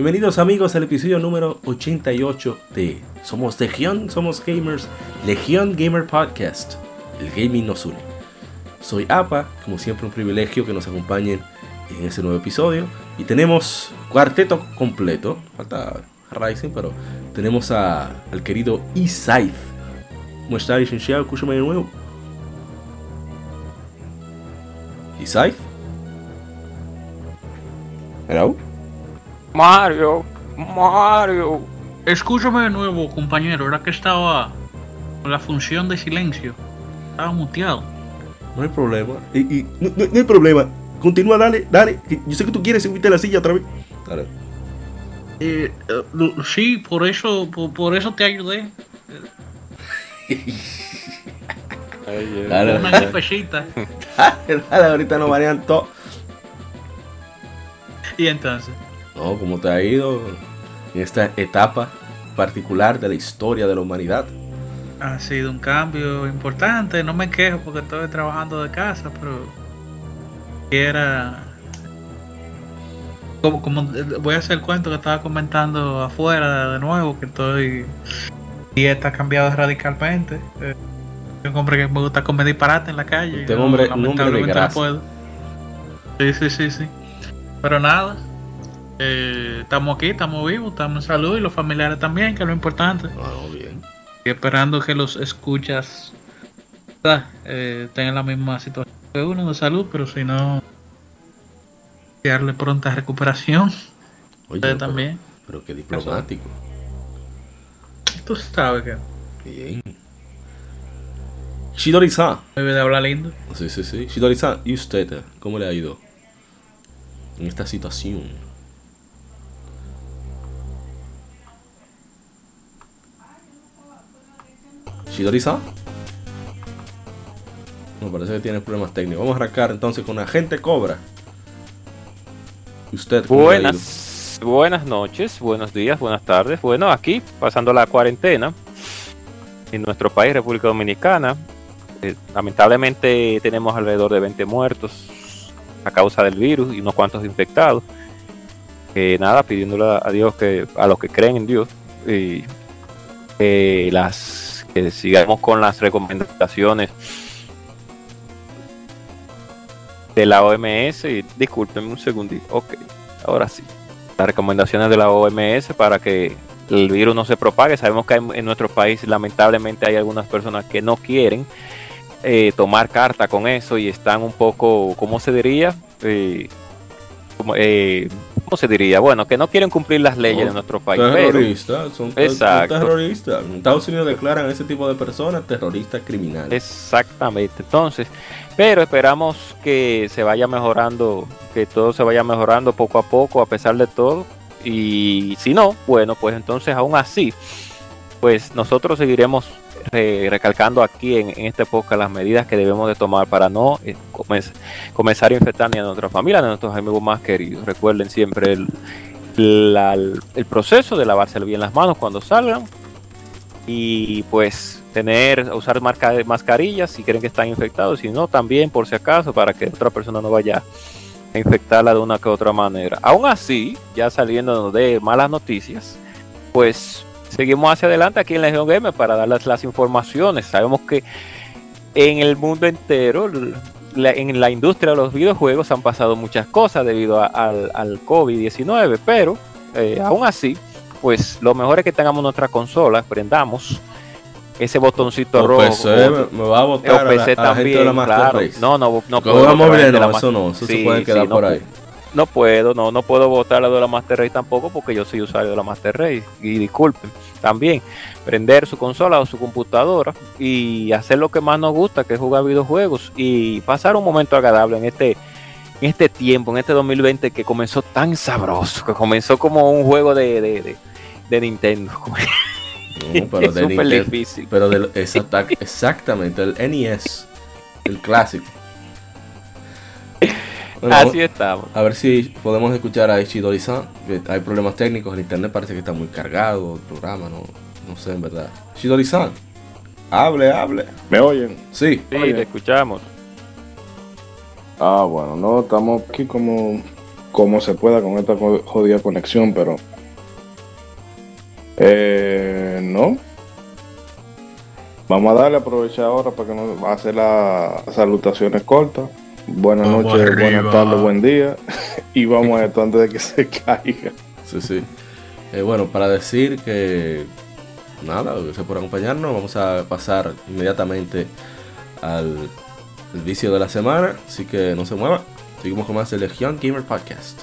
Bienvenidos amigos al episodio número 88 de Somos Legión, Somos Gamers, Legión Gamer Podcast. El gaming nos une. Soy APA, como siempre un privilegio que nos acompañen en este nuevo episodio. Y tenemos cuarteto completo. Falta Rising, pero tenemos a, al querido Isaith. ¿Cómo está, licenciado? Escúchame de nuevo. Isaith. Hello. Mario, Mario. Escúchame de nuevo, compañero. Era que estaba con la función de silencio. Estaba muteado. No hay problema. Y, y- no, no- no hay problema. Continúa, dale, dale. Yo sé que tú quieres subirte a la silla otra vez. Dale. Eh, eh, sí, por eso, por, por eso te ayudé. Dale, Una dale. gripecita. Dale, ahorita nos marean todo. Y entonces. No, ¿cómo te ha ido en esta etapa particular de la historia de la humanidad? Ha sido un cambio importante. No me quejo porque estoy trabajando de casa, pero era como, como voy a hacer el cuento que estaba comentando afuera de nuevo que estoy dieta ha cambiado radicalmente. Eh, yo un hombre que me gusta comer disparate en la calle. Usted y no, hombre- un hombre de lamentablemente no puedo. Sí, sí, sí, sí. Pero nada. Eh, estamos aquí, estamos vivos, estamos en salud y los familiares también, que es lo importante. Ah, bien. Y esperando que los escuchas eh, tengan la misma situación que uno de salud, pero si no, darle pronta recuperación. Oye, Ustedes pero- también. Pero qué diplomático. Tú sabes que Bien. Shidori-san. debe de hablar lindo. Sí, sí, sí. Shidori-san, ¿y usted? ¿Cómo le ha ido en esta situación? Shidori-san. Me parece que tiene problemas técnicos. Vamos a arrancar entonces con Agente Cobra. ¿Y usted? Buenas, buenas noches, buenos días, buenas tardes. Bueno, aquí pasando la cuarentena en nuestro país, República Dominicana. Eh, lamentablemente tenemos alrededor de 20 muertos a causa del virus y unos cuantos infectados. Eh, nada, pidiéndole a Dios que a los que creen en Dios y que las que sigamos con las recomendaciones de la OMS discúlpenme un segundito. Ok, ahora sí. Las recomendaciones de la OMS para que el virus no se propague. Sabemos que en nuestro país lamentablemente hay algunas personas que no quieren eh, tomar carta con eso y están un poco, ¿cómo se diría? Eh, eh, ¿Cómo se diría? Bueno, que no quieren cumplir las leyes No, de nuestro país. pero- Terroristas, son son Exacto. terroristas. En Estados Unidos declaran a ese tipo de personas terroristas criminales. Exactamente. Entonces, pero esperamos que se vaya mejorando, que todo se vaya mejorando poco a poco a pesar de todo. Y si no, bueno, pues entonces aún así, pues nosotros seguiremos recalcando aquí en, en este las medidas que debemos de tomar para no eh, comen- comenzar a infectar ni a nuestra familia ni a nuestros amigos más queridos. Recuerden siempre el, el proceso de lavarse bien las manos cuando salgan y pues tener usar marca, mascarillas si creen que están infectados, si no también por si acaso para que otra persona no vaya a infectarla de una que otra manera. Aún así, ya saliendo de malas noticias, pues seguimos hacia adelante aquí en Legion Gamer para darles las informaciones. Sabemos que en el mundo entero, la- en la industria de los videojuegos han pasado muchas cosas debido a- al, al COVID-19, pero eh, aún así, pues lo mejor es que tengamos nuestra consola, prendamos ese botoncito O rojo. PC, me, me va a o a la, PC a la gente de la también, claro. No, no, no votar móvil, no, eso no, eso se Sí, puede quedar sí, por ahí. No puedo, no, no puedo votar la de la Master Race tampoco porque yo soy usuario de la Master Race. Y disculpen, también prender su consola o su computadora y hacer lo que más nos gusta, que es jugar videojuegos y pasar un momento agradable en este en este tiempo, en este 2020 que comenzó tan sabroso, que comenzó como un juego de, de, de, de Nintendo. No, pero es de súper Nintendo- difícil. Pero del, exacta- exactamente, el NES, el clásico. Bueno, Así estamos. a ver si podemos escuchar a Ishidori-san, hay problemas técnicos, el internet parece que está muy cargado, el programa, no, no sé en verdad. Ishidori-san, hable, hable. ¿Me oyen? Sí, Sí, Oye. te escuchamos. Ah, bueno, no, estamos aquí como, como se pueda con esta jo- jodida conexión, pero... Eh, no. Vamos a darle, aprovechar ahora para que nos va a hacer las salutaciones cortas. Buenas Vamos noches, arriba. buenas tardes, buen día. y vamos a esto antes de que se caiga. sí, sí. Eh, bueno, para decir que nada, gracias por acompañarnos, vamos a pasar inmediatamente al el vicio de la semana, así que no se mueva. Seguimos con más de Legion Gamer Podcast.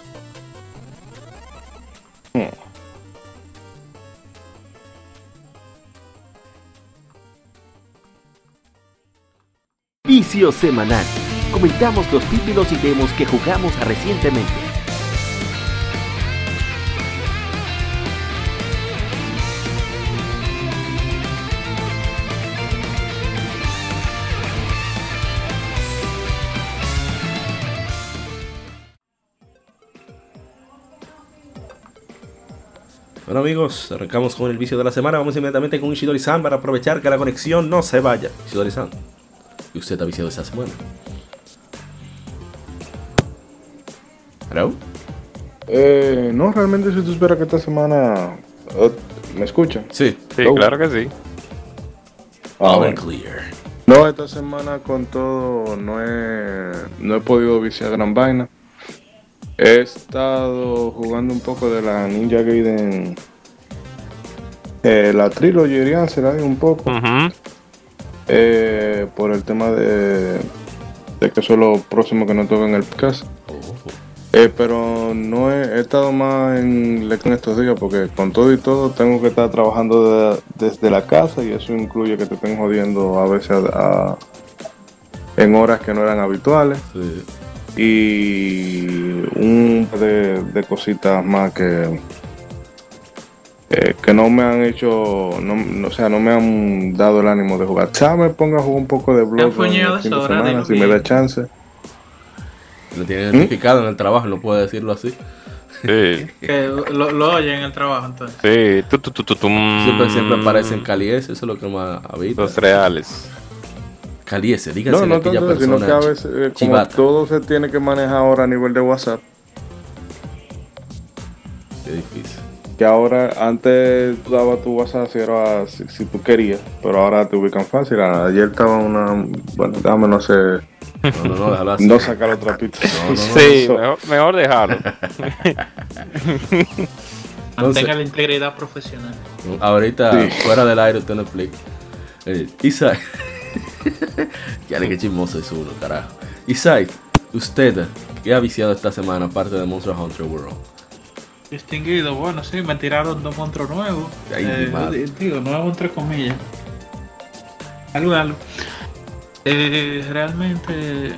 Vicio semanal. Comentamos los títulos y demos que jugamos recientemente. Bueno amigos, arrancamos con el vicio de la semana. Vamos inmediatamente con Ishidori-san para aprovechar que la conexión no se vaya. Ishidori-san, ¿y usted ha viciado esta semana? ¿Hello? Eh, no, realmente si tú esperas que esta semana... eh, ¿Me escuchan? Sí. Sí, Oh. claro que sí. Ah, bueno. and clear. No, esta semana con todo no he, no he podido viciar gran vaina. He estado jugando un poco de la Ninja Gaiden. Eh, la Trilogy será un poco. Eh, por el tema de, de que eso es lo próximo que nos toca en el podcast. Eh, pero no he, he estado más en Leco en estos días porque con todo y todo tengo que estar trabajando de- desde la casa y eso incluye que te estén jodiendo a veces a- a- en horas que no eran habituales. Sí. y un par de, de cositas más que eh, que no me han hecho no, no- o sea no me han dado el ánimo de jugar. Ya me pongo a jugar un poco de blog si me da chance Lo tiene ¿Mm? identificado en el trabajo, no puede decirlo así. Sí, Que lo, lo oyen en el trabajo entonces. sí. Tu, tu, tu, tu, tum. Siempre, siempre aparecen caliese, eso es lo que más habita. Los reales. Caliese, dígase No, no aquella tanto, sino persona. que a veces, eh, como chivata. todo se tiene que manejar ahora a nivel de WhatsApp, Qué difícil. Que ahora antes tú dabas tu WhatsApp si, era, si, si tú querías, pero ahora te ubican fácil. Ayer estaba una, bueno, déjame no sé, No, no, no, déjalo así. no sacar otra pista. No, no, no. Sí, eso- mejor, mejor dejarlo. Mantenga la integridad profesional. Ahorita, Sí. fuera del aire, usted no explica. Eh, Isai. ya le que chismoso es uno, carajo. Isai, usted, ¿qué ha viciado esta semana aparte de Monster Hunter World? Distinguido, bueno, sí, me tiraron dos monstruos nuevos. Ay, Eh, digo, nuevo entre comillas. Algo, algo. Eh, realmente.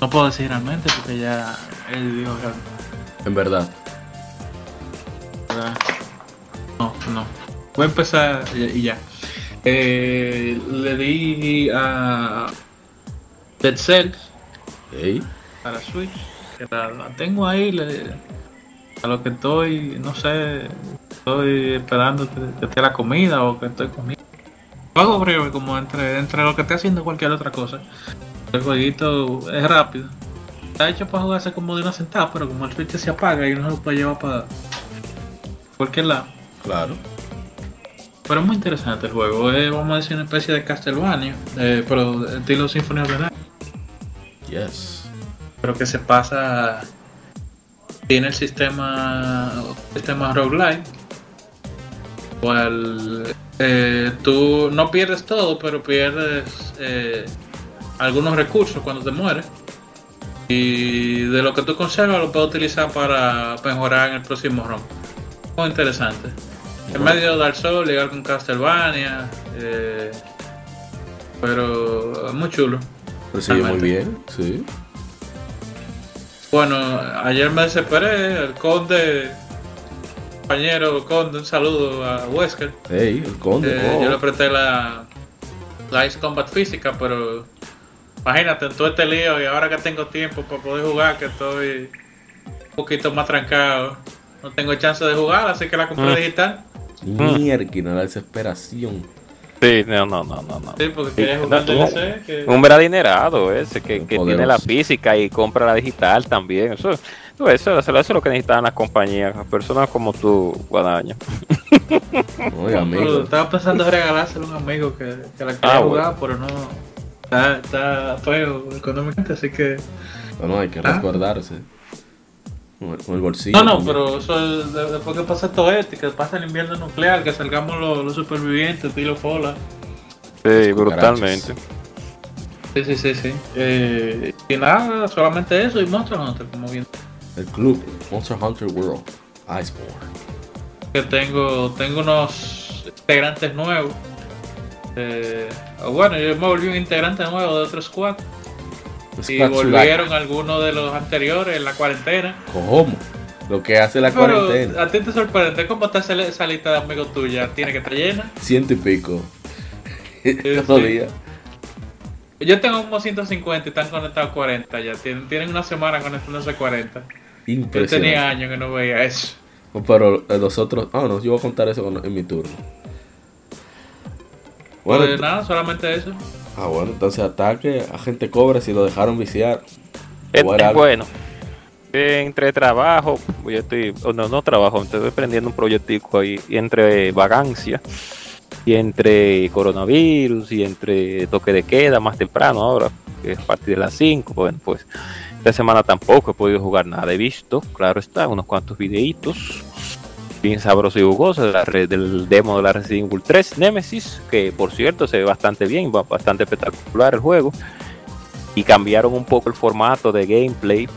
No puedo decir realmente porque ya él dijo que. En verdad. No, no. Voy a empezar y, ya. Eh, le di a Dead Cells Ey, para Switch. Que la, la tengo ahí. le- a lo que estoy, no sé, estoy esperando que, que esté la comida o que estoy comiendo. Hago breve, como entre, entre lo que esté haciendo cualquier otra cosa. El jueguito es rápido. Está hecho para jugarse como de una sentada, pero como el Switch se apaga y uno lo puede llevar para cualquier lado. claro. Pero es muy interesante el juego. Es, vamos a decir, una especie de Castlevania, eh, pero estilo Symphony of the Night. Yes. Pero que se pasa. Tiene el sistema. Sistema roguelike. Cual. eh, tú no pierdes todo, pero pierdes eh, algunos recursos cuando te mueres. Y de lo que tú conservas lo puedes utilizar para mejorar en el próximo round. Muy interesante. En medio Dark Souls, llegar con Castlevania. eh, pero muy chulo. Pero sigue muy bien, sí. Bueno, ayer me desesperé, el conde, compañero conde, un saludo a Wesker. Hey, el conde. Eh, oh. Yo le presté la, la Ice Combat física, pero imagínate, en todo este lío y ahora que tengo tiempo para poder jugar, que estoy un poquito más trancado, no tengo chance de jugar, así que la compré Mm. digital. Mierda, la desesperación. Sí, no, no, no, no. no. Sí, porque quería Sí, jugar no, DLC. Que... Un ver adinerado ese que, que tiene la física y compra la digital también. Eso, eso, eso, eso es lo que necesitan las compañías, personas como tú, Guadaña. Oye, amigo. Pero estaba pensando en regalárselo a un amigo que, que la quería Ah, jugar, pero no. Está, está feo económicamente, así que. No, no, hay que Ah. resguardarse. Con el, con el bolsillo. No, no, también. pero eso es de- después que pase todo esto y que pase el invierno nuclear, que salgamos los, los supervivientes, estilo Fola. Sí, brutalmente. Sí, sí, sí, sí. Eh, y nada, solamente eso y Monster Hunter, como bien. El club Monster Hunter World. Iceborne. Que tengo, tengo unos integrantes nuevos. Eh, o bueno, yo me volví un integrante nuevo de otro squad. Y Squad volvieron algunos de los anteriores en la cuarentena. ¿Cómo? Lo que hace la Pero cuarentena. a ti te sorprende cómo está esa, lista de amigos tuya. Tiene que estar llena. Ciento y pico. Todos sí. días. Yo tengo como 150 y están conectados 40 ya. Tienen, tienen una semana conectándose 40. Yo tenía Impresionante. años que no veía eso. Pero eh, los otros. Ah, no, yo voy a contar eso en mi turno. Bueno, Pues nada, solamente eso. Ah, bueno, entonces ataque a gente cobre si lo dejaron viciar. Eh, eh, bueno, entre trabajo, yo estoy, no, no trabajo, estoy prendiendo un proyectico ahí, y entre vagancia, y entre coronavirus, y entre toque de queda más temprano ahora, que es a partir de las 5, bueno, pues esta semana tampoco he podido jugar nada, he visto, claro está, unos cuantos videitos, bien sabrosos y jugosos de la red, del demo de la Resident Evil 3 Nemesis, que por cierto se ve bastante bien, bastante espectacular el juego, y cambiaron un poco el formato de gameplay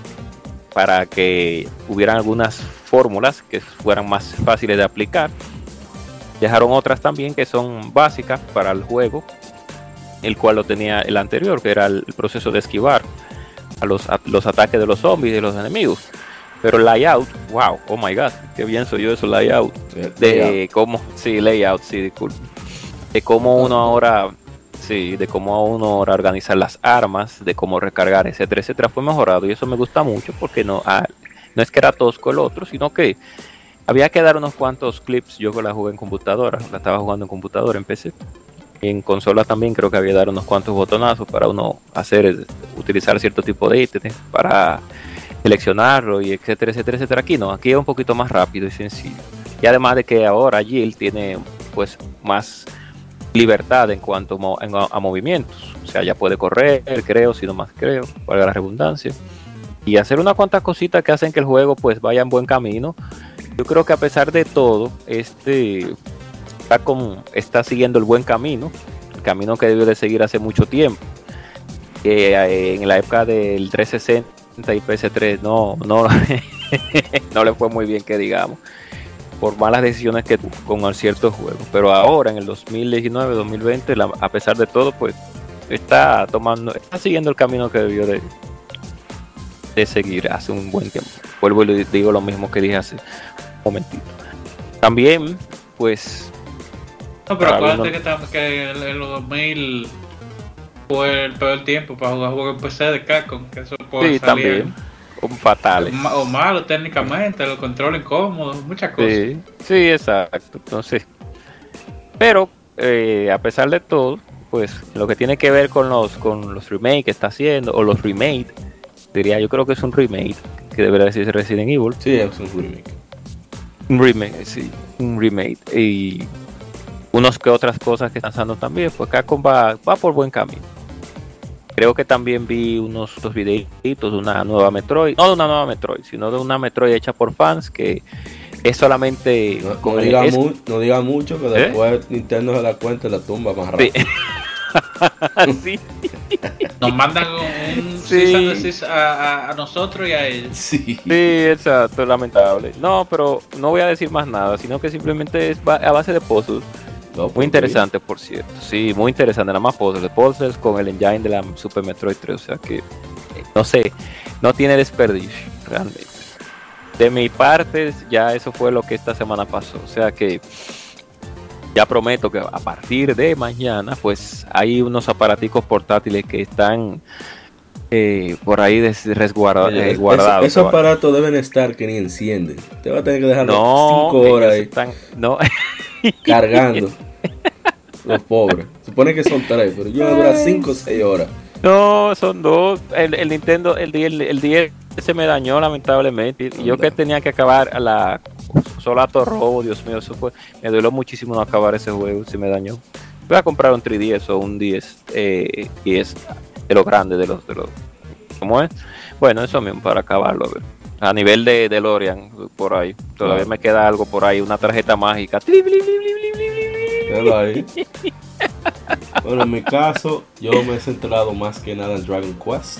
para que hubieran algunas fórmulas que fueran más fáciles de aplicar. Dejaron otras también que son básicas para el juego, el cual lo tenía el anterior, que era el proceso de esquivar a los, a los ataques de los zombies y de los enemigos. Pero layout, wow, oh my god, qué bien soy yo eso, layout de cómo, sí, layout, sí, disculpe. De cómo uno ahora, sí, de cómo uno ahora organizar las armas, de cómo recargar, etcétera, etcétera, fue mejorado y eso me gusta mucho porque no, ah, no es que era tosco el otro, sino que había que dar unos cuantos clips. Yo la jugué en computadora, la estaba jugando en computadora, en PC. Y en consola también creo que había que dar unos cuantos botonazos para uno hacer, utilizar cierto tipo de ítems para seleccionarlo y etcétera, etcétera, etcétera. Aquí no, aquí es un poquito más rápido y sencillo. Y además de que ahora Jill tiene pues más libertad en cuanto a, movimientos. O sea, ya puede correr, creo, si no más creo, valga la redundancia. Y hacer unas cuantas cositas que hacen que el juego pues vaya en buen camino. Yo creo que a pesar de todo, este está, con, está siguiendo el buen camino, el camino que debió de seguir hace mucho tiempo. Eh, en la época del 360 y PS3 no, no, no le fue muy bien que digamos por malas decisiones que tuvo con ciertos juegos. Pero ahora, en el 2019, 2020, la- a pesar de todo, pues está tomando, está siguiendo el camino que debió de, de seguir hace un buen tiempo. Vuelvo y le digo lo mismo que dije hace un momentito. También, pues, No, pero acuérdate algunos- que, en, en los 2000 fue el peor tiempo para jugar juegos en PC de Capcom. Que eso puede sí, salir también, un fatales. o malo técnicamente, los controles incómodos, muchas cosas. Sí, sí, exacto. Entonces, pero eh, a pesar de todo, pues lo que tiene que ver con los con los remakes que está haciendo o los remake, diría yo creo que es un remake que debería decirse Resident Evil, Sí, es un remake. un remake, sí, un remake y unos que otras cosas que están pasando también, pues Capcom va, va por buen camino. Creo que también vi unos dos videitos de una nueva Metroid, no de una nueva Metroid, sino de una Metroid hecha por fans que es solamente No, con no el- diga es- mu- no diga mucho que ¿Eh? después Nintendo se da cuenta y la tumba más rápido. Sí, Nos mandan un Sí. a, a- a nosotros y a ellos. Sí. sí, exacto, lamentable. No, pero no voy a decir más nada, sino que simplemente es a base de puzzles. Muy interesante, por cierto. Sí, muy interesante. Nada más puzzles. Puzzles con el engine de la Super Metroid 3. O sea que eh, no sé, no tiene desperdicio, realmente. De mi parte, ya eso fue lo que esta semana pasó. O sea que ya prometo que a partir de mañana, pues hay unos aparaticos portátiles que están eh, por ahí des- resguarda- Oye, eh, guardados. Esos, esos aparatos deben estar que ni encienden. Te va a tener que dejar no, 5 horas ahí están- no, cargando. Los pobres. Supone que son 3, pero yo voy a durar 5 o 6 horas. no, son dos. El, el Nintendo, el 10, el 10 se me dañó lamentablemente. Y yo que tenía que acabar a la Solato Robo, Dios mío, eso fue, me dolió muchísimo no acabar ese juego, se me dañó. Voy a comprar un 3DS o un 10, eh, 10 de los grandes, de los, de los, ¿cómo es? Bueno, eso mismo, para acabarlo, a ver. A nivel de, de Lorian, por ahí. Todavía Claro. me queda algo por ahí, una tarjeta mágica. Tli, bli, bli, bli, ahí. Bueno, en mi caso, yo me he centrado más que nada en Dragon Quest.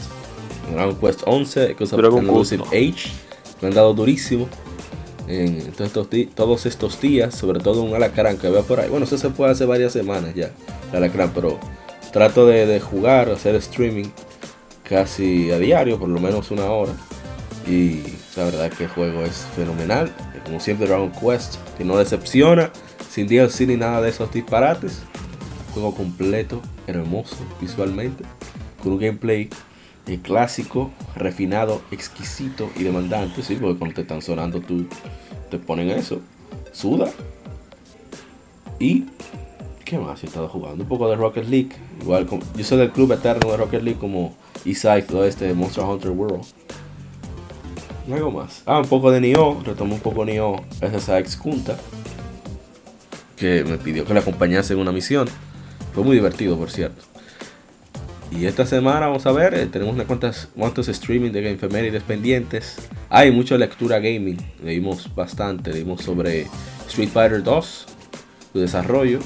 En Dragon Quest 11, Echoes of Dragon Quest, Age. Me han dado durísimo. En todos estos, todos estos días, sobre todo un alacrán que veo por ahí. Bueno, eso se fue hace varias semanas ya, el alacrán, pero trato de, de jugar, hacer streaming casi a diario, por lo menos una hora. Y la verdad que el juego es fenomenal. Como siempre Dragon Quest, que no decepciona, sin DLC ni nada de esos disparates. Juego completo, hermoso visualmente, con un gameplay eh, clásico, refinado, exquisito y demandante. Sí, porque cuando te están sonando tú te ponen eso, suda. Y ¿qué más he estado jugando? Un poco de Rocket League. Igual como, yo soy del club eterno de Rocket League como Isai, todo este de Monster Hunter World. Algo más. Ah, un poco de Nioh. Retomé un poco Nioh SSX Kunta. Que me pidió que le acompañase en una misión. Fue muy divertido, por cierto. Y esta semana vamos a ver, eh, tenemos unas cuantas, cuantos streaming de Gamefemérides pendientes. Hay mucha lectura gaming, leímos bastante, leímos sobre Street Fighter 2, su desarrollo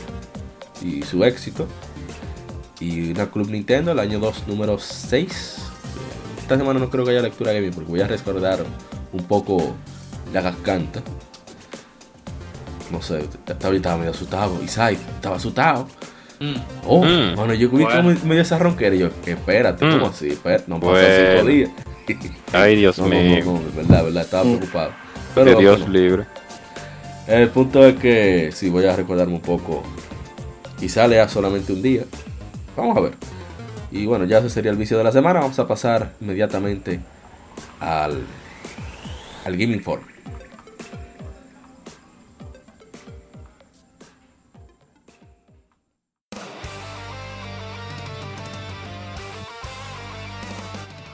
y su éxito. Y una Club Nintendo, el año 2, número 6. Esta semana no creo que haya lectura gaming porque voy a recordar un poco la garganta. No sé, estaba ahorita estaba medio asustado. Isai, estaba asustado. Mm. Oh, Mm. bueno, yo vi Bueno. medio esa ronquera y yo, espérate, ¿cómo Mm. así? Espérate, no pasan Bueno. cinco días. Ay, Dios No, no, mío. no, no, de verdad, verdad, estaba Mm. preocupado. que Pero Dios bueno, libre. el punto es que sí, voy a recordarme un poco. Quizá lea solamente un día. Vamos a ver. Y bueno, ya ese sería el vicio de la semana. Vamos a pasar inmediatamente al, al Game Informe.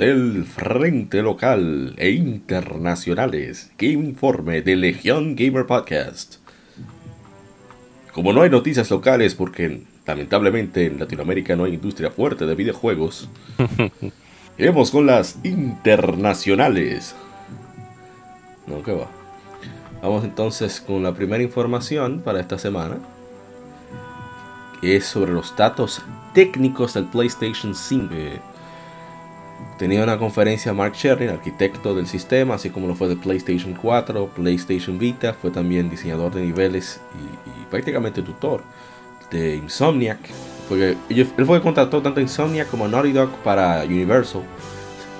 Del frente local e internacionales. Game Informe de Legión Gamer Podcast. Como no hay noticias locales porque lamentablemente en Latinoamérica no hay industria fuerte de videojuegos, iremos con las internacionales. No, que va. Vamos entonces con la primera información para esta semana. Que es sobre los datos técnicos del PlayStation 5. Eh, tenía una conferencia Mark Sherry, arquitecto del sistema, así como lo fue de PlayStation 4, PlayStation Vita, fue también diseñador de niveles y, y prácticamente tutor de Insomniac. Ellos- él fue que contrató tanto Insomniac como Naughty Dog para Universal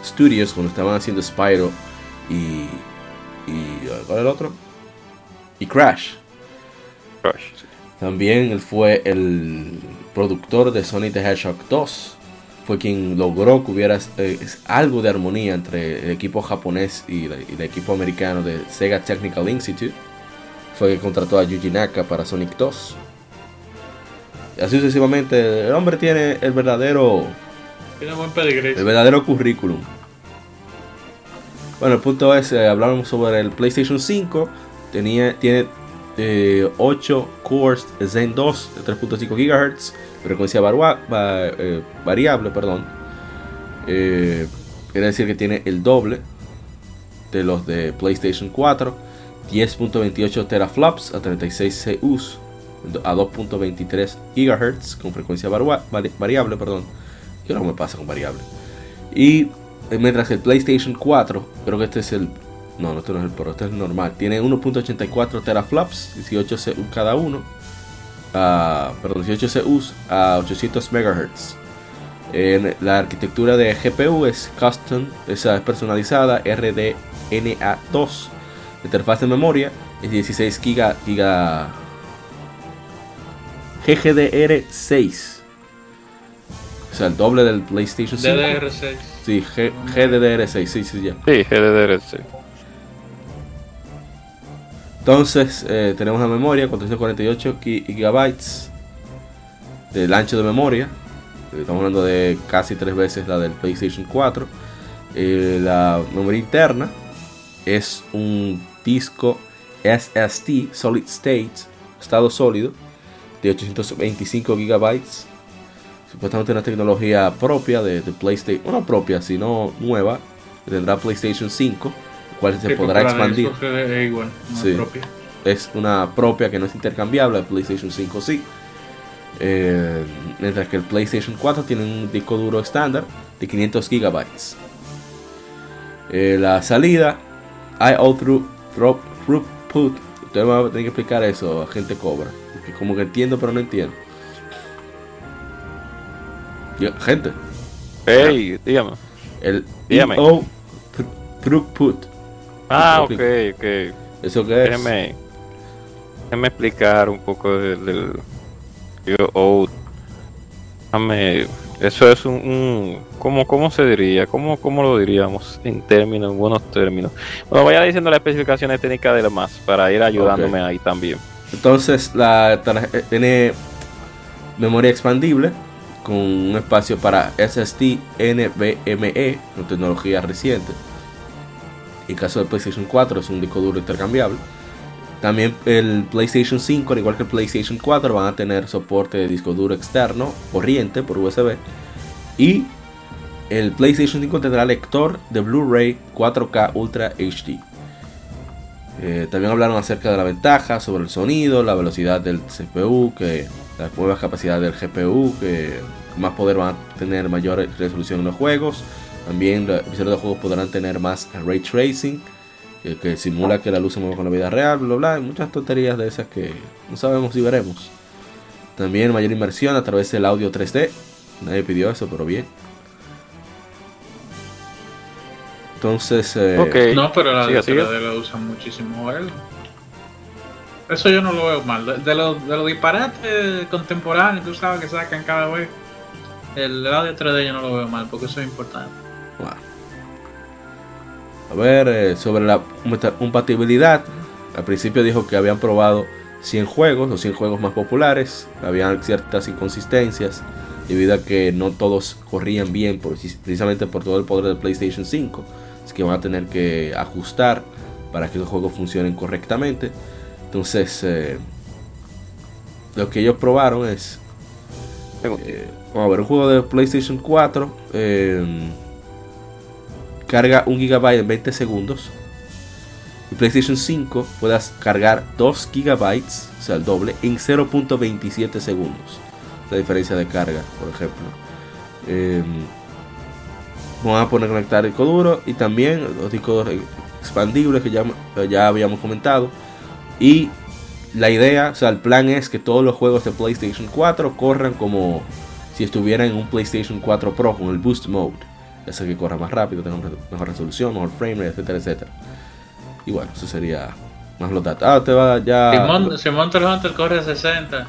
Studios cuando estaban haciendo Spyro y, y ¿cuál era el otro? Y Crash. Crush. También él fue el productor de Sonic the Hedgehog 2. Fue quien logró que hubiera eh, algo de armonía entre el equipo japonés y, la- y el equipo americano de Sega Technical Institute. Fue que contrató a Yuji Naka para Sonic 2. Y así sucesivamente, el hombre tiene el verdadero Tiene buen el verdadero currículum. Bueno, el punto es, eh, hablamos sobre el PlayStation 5. Tenía, tiene eh, 8 cores Zen 2 de 3.5 GHz, frecuencia eh, variable, perdón. Eh, quiere decir que tiene el doble de los de PlayStation 4. 10.28 teraflops a 36 CUs a 2.23 GHz con frecuencia varua- vari- variable, perdón. ¿Qué no me pasa con variable? Y eh, mientras el PlayStation 4, creo que este es el. No, no, este no es el Pro, este es el normal. Tiene 1.84 teraflops, 18 CU cada uno. Ah, perdón, 18 CUs a 800 MHz. En la arquitectura de GPU es custom, esa es personalizada, RDNA2. La interfaz de memoria es 16 giga, giga GGDR6. O sea, el doble del PlayStation 5. DDR6. Sí, G- GDDR6, sí, sí, ya. Sí, GDDR, Entonces, eh, tenemos la memoria, 448 gi- gigabytes del ancho de memoria. Eh, Estamos hablando de casi tres veces la del PlayStation 4. Eh, la memoria interna es un disco SSD, Solid State, estado sólido, de 825 gigabytes. Supuestamente una tecnología propia de, PlayStation, no propia, sino nueva, tendrá PlayStation 5, el cual se Sí, podrá expandir. Xbox Es igual, una Sí. propia. es una propia que no es intercambiable, el PlayStation 5 sí. Eh, mientras que el PlayStation 4 tiene un disco duro estándar de 500 gigabytes. Eh, la salida IO through, through, throughput. Usted me va a tener que explicar eso, gente cobra. Porque como que entiendo, pero no entiendo. Yo- gente, Hey, dígame. el Dígame. IO thr- throughput. Ah, ok, ok. ¿Eso qué es? Déjeme, déjeme explicar un poco del, del yo, oh, déjame- eso es un, un- ¿cómo, ¿cómo se diría? ¿Cómo, ¿Cómo lo diríamos en términos, en buenos términos? Bueno, vaya diciendo las especificaciones técnicas de demás para ir ayudándome ahí también. Entonces la eh, tiene memoria expandible con un espacio para SSD NVMe, una tecnología reciente. En caso del PlayStation 4 es un disco duro intercambiable. También el PlayStation 5, al igual que el PlayStation 4, van a tener soporte de disco duro externo, corriente por USB. Y el PlayStation 5 tendrá lector de Blu-ray 4K Ultra HD. Eh, también hablaron acerca de la ventaja sobre el sonido, la velocidad del CPU, que las nuevas capacidades del GPU, que más poder van a tener mayor resolución en los juegos. También los visores de juegos podrán tener más ray tracing, que, que simula que la luz se mueve con la vida real, bla bla, y muchas tonterías de esas que no sabemos si veremos. También mayor inmersión a través del audio 3D. Nadie pidió eso, pero bien. Entonces, eh. No, pero la Siga, de siga. 3D lo usan muchísimo juegos. Eso yo no lo veo mal. De, de los, de los disparates contemporáneos, tú sabes que sacan cada vez. El audio 3D yo no lo veo mal, porque eso es importante. Wow. A ver, eh, sobre la compatibilidad. Al principio dijo que habían probado 100 juegos, los 100 juegos más populares. Habían ciertas inconsistencias debido a que no todos corrían bien por- precisamente por todo el poder del PlayStation 5. Así que van a tener que ajustar para que los juegos funcionen correctamente. Entonces, eh, lo que ellos probaron es eh, vamos a ver, un juego de PlayStation 4 eh, carga 1 GB en 20 segundos. Y PlayStation 5 puedas cargar 2 GB, o sea, el doble, en 0.27 segundos. La diferencia de carga, por ejemplo. Eh, vamos a poner conectar disco duro y también los discos expandibles que ya, ya habíamos comentado. Y la idea, o sea, el plan es que todos los juegos de PlayStation 4 corran como si estuvieran en un PlayStation 4 Pro con el Boost Mode. Ya sea que corra más rápido, tenga mejor resolución, mejor frame rate, etcétera, etcétera. Y bueno, eso sería más los datos. Ah, te va ya. Simón, Simón Hunter corre a 60.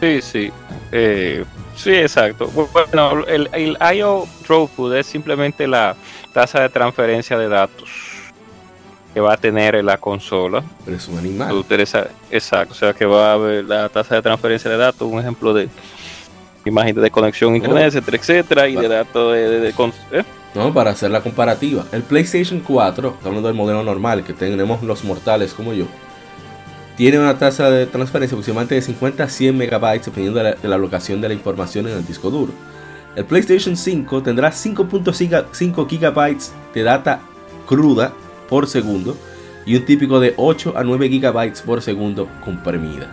Sí, sí. Eh, sí, exacto. Bueno, el, el IO Throughput es simplemente la tasa de transferencia de datos que va a tener la consola. Pero es un animal. Exacto, o sea que va a haber la tasa de transferencia de datos, un ejemplo de imagen de conexión a internet, Oh. etcétera, etcétera, y de datos de, de- de ¿eh? No, para hacer la comparativa. El PlayStation 4, estamos hablando del modelo normal que tenemos los mortales como yo, tiene una tasa de transferencia aproximadamente de 50 a 100 megabytes dependiendo de la, de la locación de la información en el disco duro. El PlayStation 5 tendrá 5.5 gigabytes de data cruda por segundo y un típico de 8 a 9 gigabytes por segundo comprimida.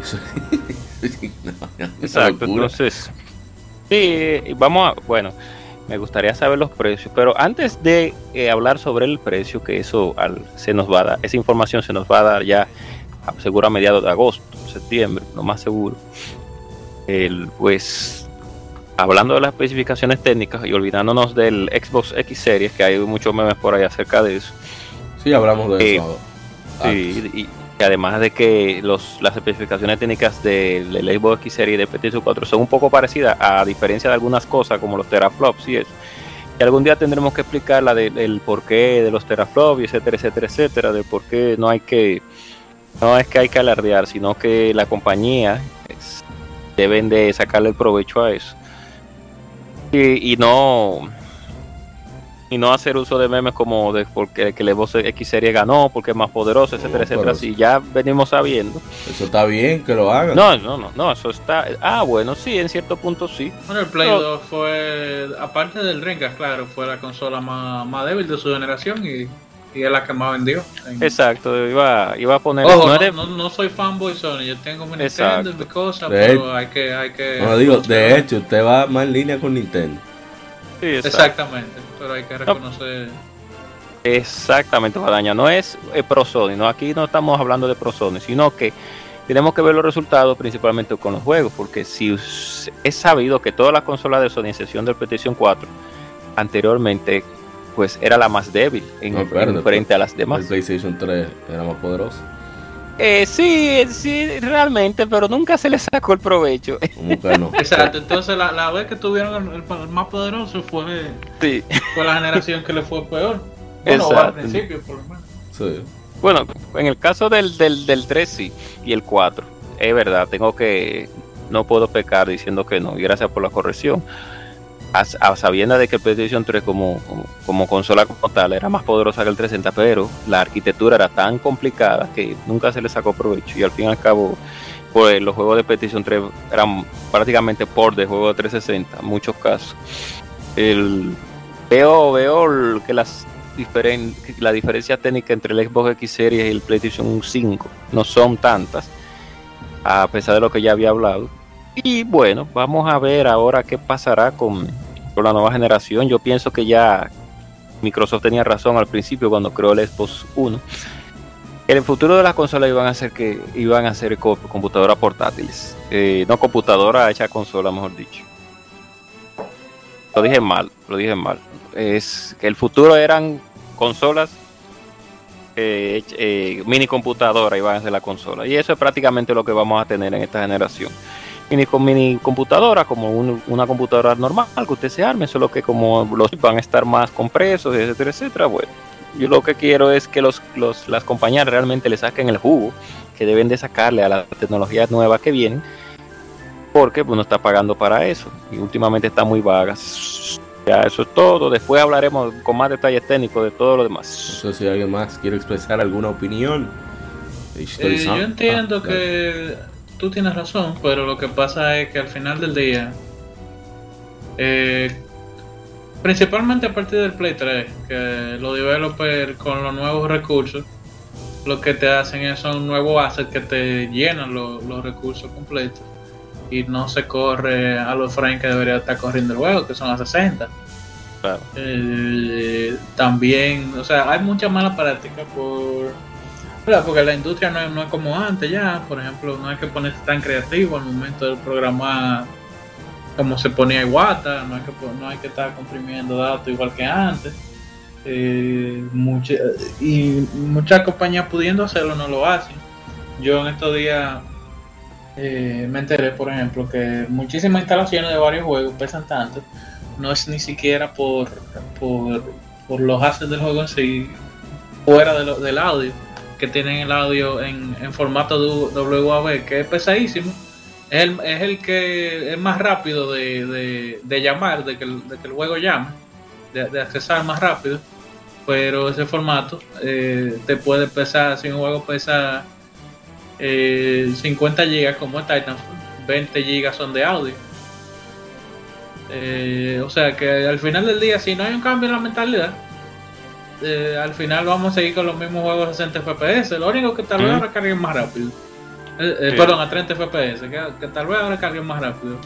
Eso no, no, una Exacto, entonces, sí, vamos a, bueno, me gustaría saber los precios, pero antes de eh, hablar sobre el precio, que eso al- se nos va a dar, esa información se nos va a dar ya seguro a mediados de agosto, septiembre, lo más seguro. El, pues, hablando de las especificaciones técnicas y olvidándonos del Xbox X Series, que hay muchos memes por ahí acerca de eso. Sí, hablamos de Eh, eso. Sí, y además de que los, las especificaciones técnicas del del Xbox X Series y de PlayStation 4 son un poco parecidas, a diferencia de algunas cosas como los teraflops y eso. Y algún día tendremos que explicar la de- del porqué de los teraflops, etcétera, etcétera, etcétera, de por qué no hay que, no es que hay que alardear, sino que la compañía es- deben de sacarle el provecho a eso. Y, y no y no hacer uso de memes como de porque que el Xbox X Series ganó, porque es más poderoso, etcétera, etcétera. pero- Si ya venimos sabiendo. Eso está bien que lo hagan. No, no, no, no, eso está. Ah, bueno, sí, en cierto punto sí. Bueno, el Play No. 2 fue, aparte del Dreamcast, claro, fue la consola más, más débil de su generación y, y es la que más vendió. En- Exacto, iba, iba a poner. Ojo, no no, es de- no- no soy fanboy Sony, yo tengo mi. Nintendo y mi cosa, De pero hay que, hay que... No digo, de hecho, usted va más en línea con Nintendo. Sí, exacto. Exactamente, pero hay que reconocer... Exactamente, Guadaña. No es eh, pro Sony, no aquí no estamos hablando de pro Sony, sino que tenemos que ver los resultados principalmente con los juegos, porque si es sabido que todas las consolas de Sony, en excepción del PlayStation 4, anteriormente, pues era la más débil en, No, espérate, en frente a las El demás. PlayStation 3 era más poderoso. Eh, sí, sí, realmente, pero nunca se le sacó el provecho. ¿Cómo que no? Exacto, entonces la, la vez que tuvieron el, el más poderoso fue, Sí. fue la generación que le fue peor. Bueno, o al Exacto. principio, por lo menos. Sí. Bueno, en el caso del, del, del 3 sí, y el 4, es verdad, tengo que, no puedo pecar diciendo que no, y gracias por la corrección. A, a sabienda de que el PlayStation 3 como, consola como tal era más poderosa que el 360, pero la arquitectura era tan complicada que nunca se le sacó provecho, y al fin y al cabo, pues los juegos de PlayStation 3 eran prácticamente por de juegos de 360, en muchos casos. El, veo, veo que las diferen- la diferencia técnica entre el Xbox X Series y el PlayStation 5 no son tantas, a pesar de lo que ya había hablado. Y bueno, vamos a ver ahora qué pasará con, con la nueva generación. Yo pienso que ya Microsoft tenía razón al principio cuando creó el Xbox 1. En el futuro de las consolas iban a ser que iban a ser co- computadoras portátiles, eh, no computadora hecha consola, mejor dicho. Lo dije mal, lo dije mal. Es que el futuro eran consolas, eh, eh, mini computadora iban a ser la consola. Y eso es prácticamente lo que vamos a tener en esta generación. Mini, con mini computadora, como un- una computadora normal que usted se arme, solo que como los van a estar más compresos, etcétera, etcétera. Bueno, yo lo que quiero es que los, los- las compañías realmente le saquen el jugo que deben de sacarle a las tecnologías nuevas que vienen porque uno está pagando para eso y últimamente está muy vaga. Ya, eso es todo. Después hablaremos con más detalles técnicos de todo lo demás. No sé si alguien más quiere expresar alguna opinión. Eh, yo entiendo ah, que tú tienes razón, pero lo que pasa es que al final del día, eh, principalmente a partir del Play 3, que los developers con los nuevos recursos, lo que te hacen es un nuevo asset que te llenan los, los recursos completos y no se corre a los frames que debería estar corriendo el juego, que son a 60. Eh, también, o sea, hay mucha mala práctica por. Porque la industria no es, como antes ya. Por ejemplo, no hay que ponerse tan creativo al momento del programa como se ponía Iwata, no hay que, no hay que estar comprimiendo datos igual que antes. Eh, y muchas compañías pudiendo hacerlo no lo hacen. Yo en estos días eh, me enteré, por ejemplo, que muchísimas instalaciones de varios juegos pesan tanto, no es ni siquiera por, por, los assets del juego en sí, fuera de del audio, que tienen el audio en, formato WAV, que es pesadísimo. Es el, es que es más rápido de, llamar, de que, el, juego llame, de, accesar más rápido, pero ese formato eh, te puede pesar, si un juego pesa 50 eh, GB como el Titanfall, 20 GB son de audio. Eh, o sea que al final del día, si no hay un cambio en la mentalidad, eh, al final vamos a seguir con los mismos juegos a 60 FPS. Lo único que tal vez ahora carguen más rápido. Perdón, a 30 FPS, que, tal vez ahora carguen más rápido.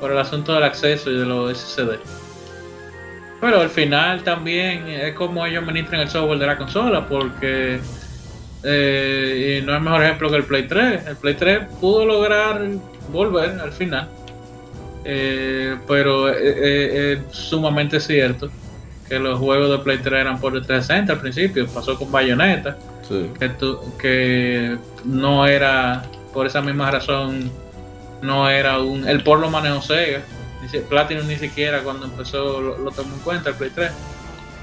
Por el asunto del acceso y de los SSD. Pero al final también es como ellos administran el software de la consola, porque eh, y no es mejor ejemplo que el Play 3. El Play 3 pudo lograr volver al final. Eh, pero es sumamente cierto que los juegos de Play 3 eran por el 360 al principio. Pasó con Bayonetta. Que, que no era, por esa misma razón, no era un. El por lo manejó Sega. Platinum ni siquiera cuando empezó lo, lo tomó en cuenta el Play 3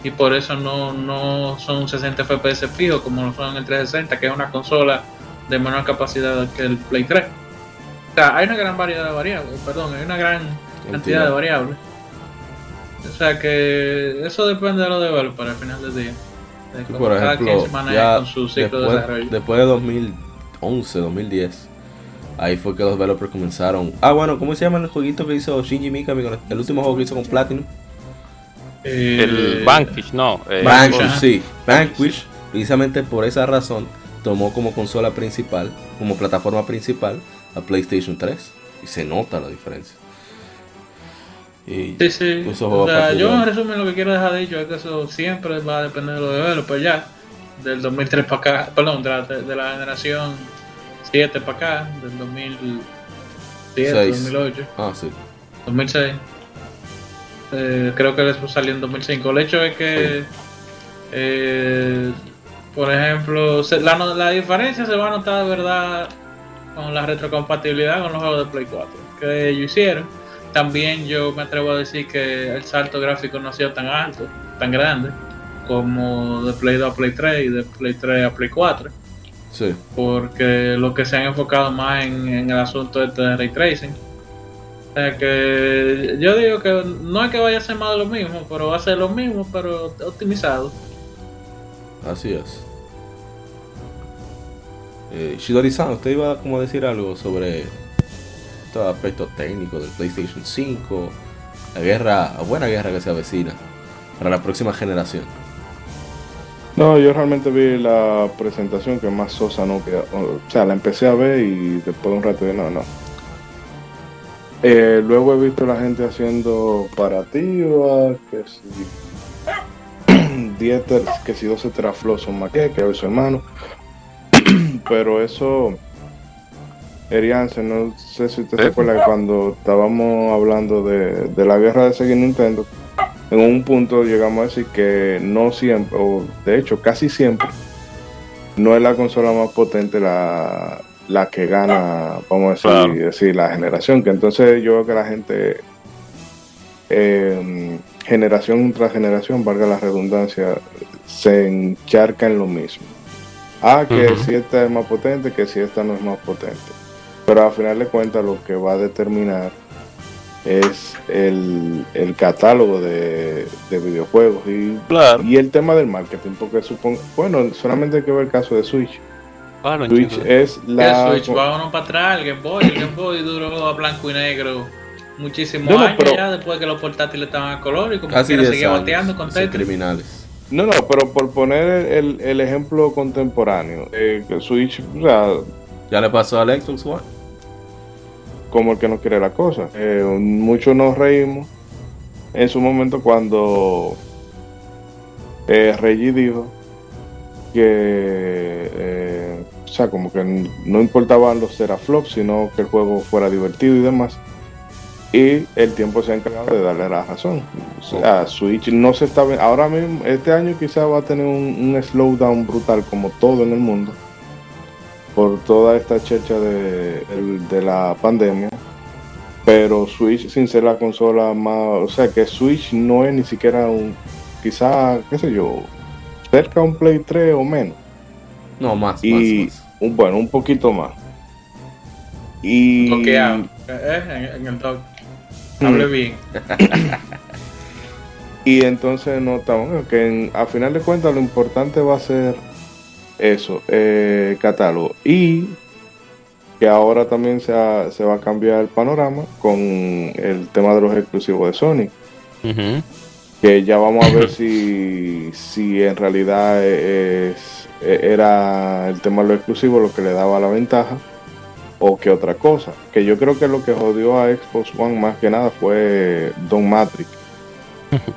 y por eso no, no son 60 FPS fijos como lo son en el 360, que es una consola de menor capacidad que el Play 3. O sea, hay una gran variedad de variables, perdón, hay una gran cantidad de variables. O sea que eso depende de los developers al final del día. De por ejemplo, con su ciclo después, de desarrollo. Después de 2011, 2010, ahí fue que los developers comenzaron. Ah, bueno, ¿cómo se llama el jueguito que hizo Shinji Mikami? El último juego que hizo con Platinum el Vanquish, no. Eh, Vanquish, sí. Vanquish, precisamente por esa razón, tomó como consola principal, como plataforma principal, a PlayStation 3. Y se nota la diferencia. Sí, sí. O sea, yo en resumen lo que quiero dejar dicho es que eso siempre va a depender de lo de pues ya. Del 2003 para acá, perdón, de la, de la generación 7 para acá, del 2007, 2008. Ah, sí. 2006. Eh, creo que después salió en 2005. El hecho es que, eh, por ejemplo, la, la, diferencia se va a notar de verdad con la retrocompatibilidad con los juegos de Play 4 que ellos hicieron. También yo me atrevo a decir que el salto gráfico no ha sido tan alto, tan grande, como de Play 2 a Play 3 y de Play 3 a Play 4. Sí. Porque lo que se han enfocado más en, en el asunto este de ray tracing que yo digo que no es que vaya a ser más de lo mismo, pero va a ser lo mismo, pero optimizado. Así es. Eh, Shidori-san, usted iba como a decir algo sobre estos aspectos técnicos del PlayStation 5, la guerra, la buena guerra que se avecina para la próxima generación. No, yo realmente vi la presentación que más sosa no queda. O sea, la empecé a ver y después de un rato de no, no eh, luego he visto la gente haciendo comparativas, que si 10, que si 12 teraflops son más que, que su hermano. Pero eso, Erianse, no sé si usted se acuerda que cuando estábamos hablando de, de la guerra de seguir Nintendo, en un punto llegamos a decir que no siempre, o de hecho casi siempre, no es la consola más potente la, la que gana, vamos a decir, la generación. Que entonces yo veo que la gente, eh, generación tras generación, valga la redundancia, se encharca en lo mismo. Ah, que si esta es más potente, que si esta no es más potente. Pero al final de cuentas lo que va a determinar es el, el catálogo de, de videojuegos y, Claro. y el tema del marketing, porque supongo, bueno, solamente hay que ver el caso de Switch. Ah, no Switch entiendo. es la... el Switch va uno para atrás, el Game Boy, el Game Boy duró a blanco y negro muchísimos No, no, años pero- ya después que los portátiles estaban a color y como 10 seguía bateando con criminales. No, no, pero por poner el, el ejemplo contemporáneo, eh, que Switch, o sea, Ya le pasó al Xbox One. Como el que no quiere la cosa. Eh, muchos nos reímos en su momento cuando eh, Reggie dijo que, eh, o sea, como que no importaban los teraflops, sino que el juego fuera divertido y demás. Y el tiempo se ha encargado de darle la razón. O sea, Switch no se está... Ahora mismo, este año quizás va a tener un, un slowdown brutal como todo en el mundo por toda esta checha de, la pandemia. Pero Switch, sin ser la consola más. O sea, que Switch no es ni siquiera un. Quizá, qué sé yo, cerca a un Play 3 o menos. No, más, Y más, más. un, bueno, un poquito más. Y. Bloqueado. Eh, en, en el dock. Hable bien. Y entonces notamos que en- a final de cuentas lo importante va a ser eso, eh, catálogo. Y que ahora también se, ha- se va a cambiar el panorama con el tema de los exclusivos de Sony. Que ya vamos a ver si, si en realidad es, era el tema de los exclusivos lo que le daba la ventaja o que otra cosa. Que yo creo que lo que jodió a Xbox One más que nada fue Don Matrix.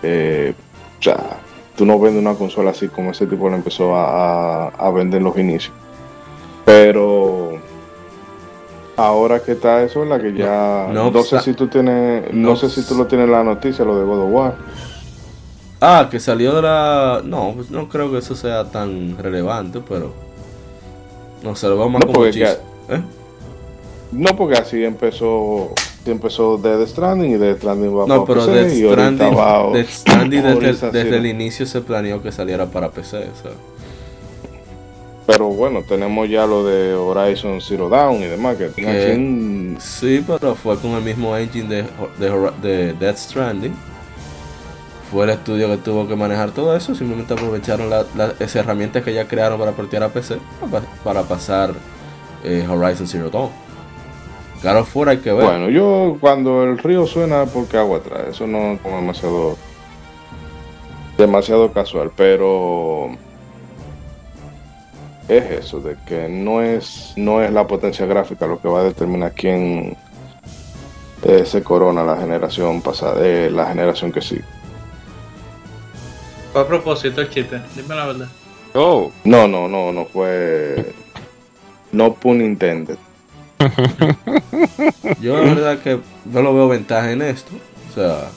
Eh, o sea, tú no vendes una consola así como ese tipo lo empezó a, a- a vender en los inicios. Pero ahora que está eso, la que ya No, no, no sé si tú tienes, no, no sé si tú lo tienes en la noticia, lo de God of War. Ah, que salió de la. No, pues no creo que eso sea tan relevante, pero. No sé, lo veo más No, porque. ¿Eh? No, porque así empezó, empezó Death Stranding y Death Stranding va No, para pero PC Death y Stranding, va a- Death Stranding desde, desde el inicio se planeó que saliera para PC. Pero bueno, tenemos ya lo de Horizon Zero Dawn y demás, que Que- Sí, pero fue con el mismo engine de, de, Death Stranding. Fue el estudio que tuvo que manejar todo eso. Simplemente aprovecharon la- las herramientas que ya crearon para portear a PC para, para pasar eh, Horizon Zero Dawn. Claro, fuera hay que ver. Bueno, yo cuando el río suena porque agua trae, eso no es como demasiado demasiado casual, pero es eso de que no es no es la potencia gráfica lo que va a determinar quién eh, se corona la generación pasada, eh, la generación que sigue. Fue a propósito el chiste, dime la verdad. Oh, No, no, no, no fue no pun intended. Yo la verdad que no lo veo ventaja en esto. O sea,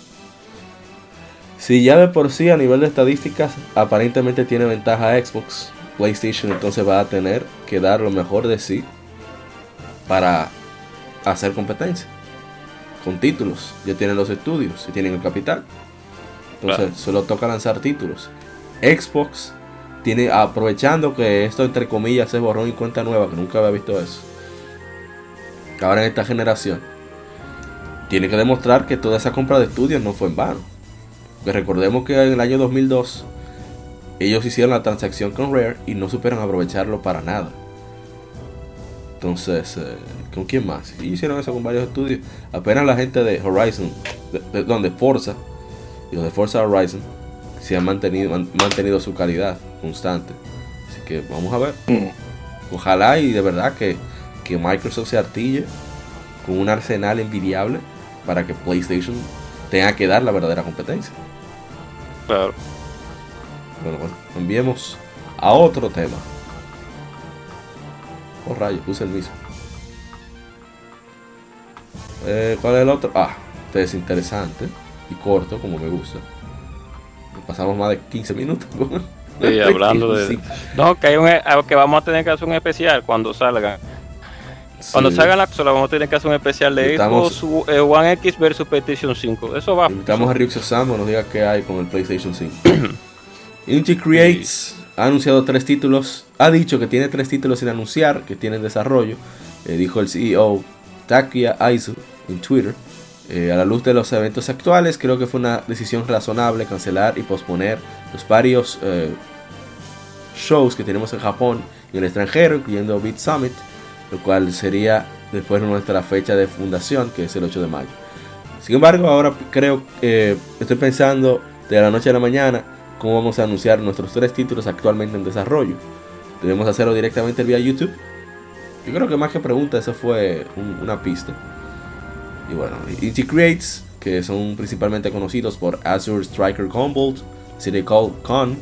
si ya de por sí a nivel de estadísticas aparentemente tiene ventaja Xbox, PlayStation entonces va a tener que dar lo mejor de sí para hacer competencia. Con títulos, ya tienen los estudios y tienen el capital. Entonces Claro. solo toca lanzar títulos. Xbox tiene, aprovechando que esto entre comillas es borrón y cuenta nueva, que nunca había visto eso ahora en esta generación, tiene que demostrar que toda esa compra de estudios no fue en vano. Que recordemos que en el año 2002 ellos hicieron la transacción con Rare y no supieron aprovecharlo para nada. Entonces, eh, ¿con quién más? Y hicieron eso con varios estudios. Apenas la gente de Horizon, de, de- donde Forza, y los de Forza Horizon, se han mantenido, han mantenido su calidad constante. Así que vamos a ver. Mm. Ojalá y de verdad que, que Microsoft se artille con un arsenal envidiable para que PlayStation tenga que dar la verdadera competencia. claro. Bueno, bueno, enviemos a otro tema. Oh rayos, puse el mismo. Eh, ¿Cuál es el otro? Ah, este es interesante y corto como me gusta. Pasamos más de 15 minutos. con- Sí, hablando de. No, que, hay un, que vamos a tener que hacer un especial cuando salgan. Cuando Sí. salgan la consola, vamos a tener que hacer un especial de Xbox eh, One X versus PlayStation 5. Eso va. Invitamos a Ryuxio Samo nos diga qué hay con el PlayStation 5. Unity Creates ha anunciado tres títulos. Ha dicho que tiene tres títulos sin anunciar, que tiene en desarrollo. eh, dijo el CEO Takia Aizu en Twitter. eh, a la luz de los eventos actuales, creo que fue una decisión razonable cancelar y posponer los varios eh, shows que tenemos en Japón y en el extranjero, incluyendo Beat Summit, lo cual sería después de nuestra fecha de fundación, que es el 8 de mayo. Sin embargo, ahora creo que estoy pensando de la noche a la mañana cómo vamos a anunciar nuestros tres títulos actualmente en desarrollo. Debemos hacerlo directamente vía YouTube. Yo creo que más que pregunta, eso fue un- una pista. Y bueno, Inti Creates, que son principalmente conocidos por Azure Striker Combolt, City Call Con,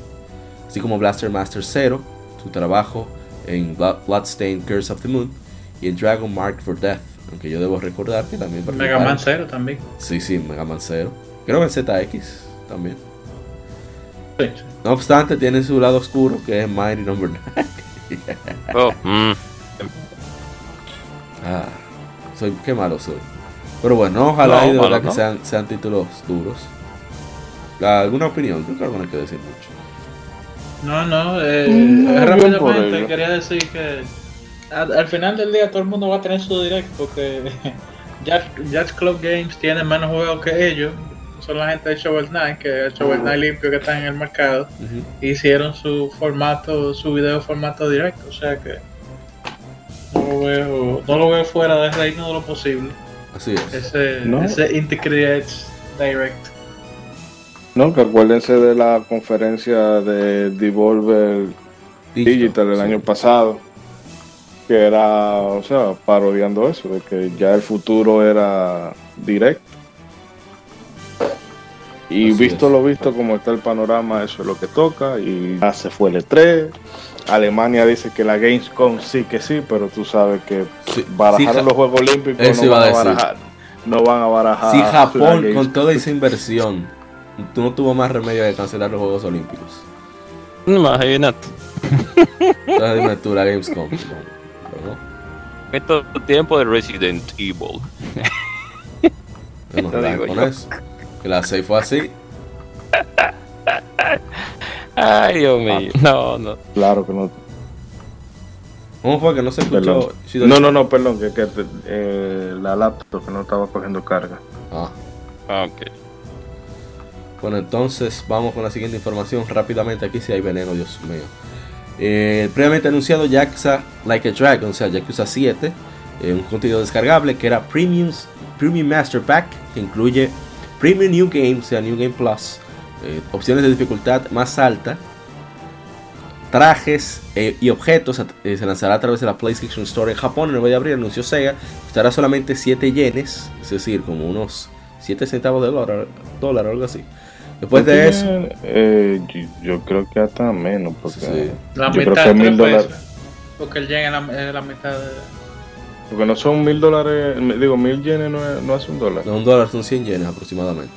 así como Blaster Master Zero, su trabajo en Blood- Bloodstained Curse of the Moon y en Dragon Mark for Death. Aunque yo debo recordar que también Mega Man 0 también. Sí, sí, Mega Man Zero. Creo que en ZX también. Sí, sí. No obstante, tiene su lado oscuro que es Mighty Number 9. Oh, mm. Ah, soy, qué malo soy. Pero bueno, ojalá No, y de malo verdad que sean, sean títulos duros. ¿Alguna opinión? Yo creo que no hay que decir mucho. No, no, eh, por rápidamente quería decir que al, al final del día todo el mundo va a tener su direct porque Jazz, Jazz Club Games tiene menos juegos que ellos. Son la gente de Shovel Knight, que es Shovel Knight limpio que está en el mercado. Hicieron su formato, su video formato directo, o sea que no lo veo, no lo veo fuera del reino de lo posible. Así es. Ese, No. ese Indie Creates Direct. No, que acuérdense de la conferencia de Devolver Digital el sí. año pasado, que era, o sea, parodiando eso, de que ya el futuro era directo. Y Así visto es. lo visto como está el panorama, eso es lo que toca. Y ya se fue el E3. Alemania dice que la Gamescom sí que sí, pero tú sabes que Sí, barajaron sí, los Juegos Olímpicos, no van a barajar. No van a barajar. Si Japón, con toda esa inversión, no tuvo más remedio que cancelar los Juegos Olímpicos. Imagínate. Entonces dime tú, la Gamescom. No, no, Esto tiempo de Resident Evil. no digo con yo. eso. Que la 6 fue así. Ay, Dios mío. No, no. Claro que no. ¿Cómo fue que no se escuchó? No, no, no, perdón, que, que eh, la laptop que no estaba cogiendo carga. Ah. Ok. Bueno, entonces vamos con la siguiente información rápidamente. Aquí si hay veneno, Dios mío. Eh, previamente anunciado Yakuza Like a Dragon, o sea, Yakuza 7, eh, un contenido descargable que era Premium, Premium Master Pack, que incluye Premium New Game, o sea, New Game Plus, eh, opciones de dificultad más alta, trajes y objetos. se lanzará a través de la PlayStation Store en Japón el 9 de abril, anunció Sega. Costará solamente 7 yenes, es decir, como unos 7 centavos de dólar, dólar o algo así. Después de eso, Eh, yo, yo creo que hasta menos, porque Sí. La yo creo mitad que de mil tres dólares. pesos. Porque el yen es la, es la mitad de. Porque no son mil dólares, digo, mil yenes no es, no es un dólar. no, un dólar son 100 yenes aproximadamente.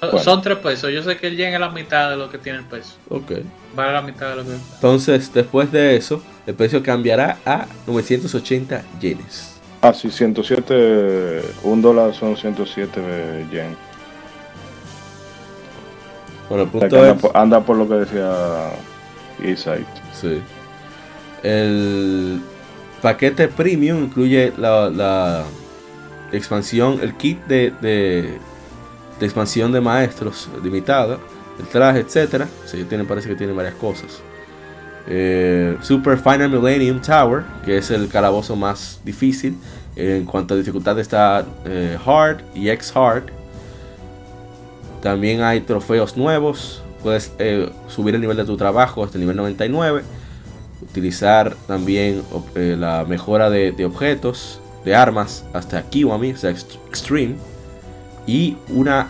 Bueno. Son tres pesos. Yo sé que el yen es la mitad de lo que tiene el peso. Ok. Vale la mitad de lo que. Entonces, después de eso, el precio cambiará a 980 yenes. Ah, sí, 107, un dólar son 107 yen. Bueno, el O sea, punto anda, es... por, anda por lo que decía Isai. Sí. El paquete premium incluye la, la expansión, el kit de, de, de expansión de maestros limitada, el traje, etcétera. Sí, tiene, parece que tiene varias cosas. Eh, Super Final Millennium Tower, que es el calabozo más difícil. En cuanto a dificultad está eh, Hard y X Hard. También hay trofeos nuevos. Puedes eh, subir el nivel de tu trabajo hasta el nivel 99. Utilizar también eh, la mejora de, objetos, de armas, hasta Kiwami, o sea, ext- Extreme. Y una,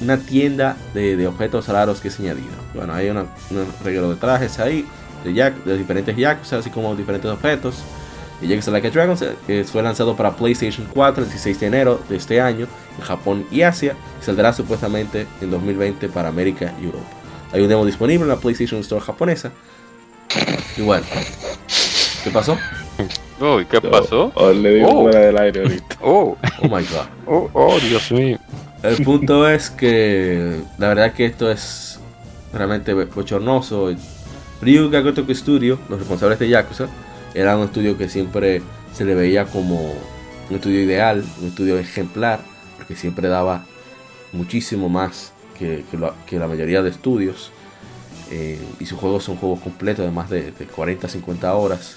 una tienda de, objetos raros que es añadida. Bueno, hay un regalo de trajes ahí, de, yak- de diferentes Yakuza, así como diferentes objetos. Y Yakuza Like a Dragon eh, fue lanzado para PlayStation 4 el 16 de enero de este año en Japón y Asia. Y saldrá supuestamente en 2020 para América y Europa. Hay un demo disponible en la PlayStation Store japonesa. Y bueno, ¿qué pasó? Uy, ¿qué pasó? Oh, le digo Oh. fuera del aire ahorita. Oh, Oh my god. oh, oh, Dios mío. El punto es que la verdad que esto es realmente bochornoso. Ryu Gagotoku Studio, los responsables de Yakuza, Era un estudio que siempre se le veía como un estudio ideal, un estudio ejemplar, porque siempre daba muchísimo más que, la mayoría de estudios. Eh, y sus juegos son juegos completos de más de, 40 50 horas.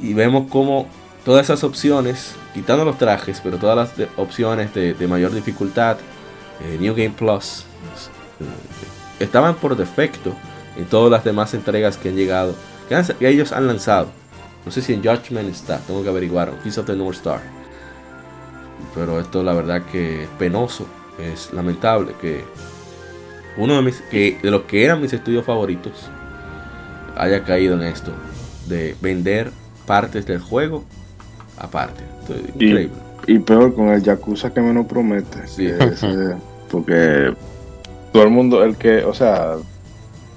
Y vemos como todas esas opciones, quitando los trajes, pero todas las opciones de, mayor dificultad, eh, New Game Plus, eh, estaban por defecto en todas las demás entregas que han llegado, que, ellos han lanzado. No sé si en Judgment está, tengo que averiguar, Piece of the North Star. Pero esto la verdad que es penoso, es lamentable que uno de mis que de los que eran mis estudios favoritos haya caído en esto de vender partes del juego aparte. increíble. Y, peor con el Yakuza que menos promete. porque todo el mundo, el que, o sea,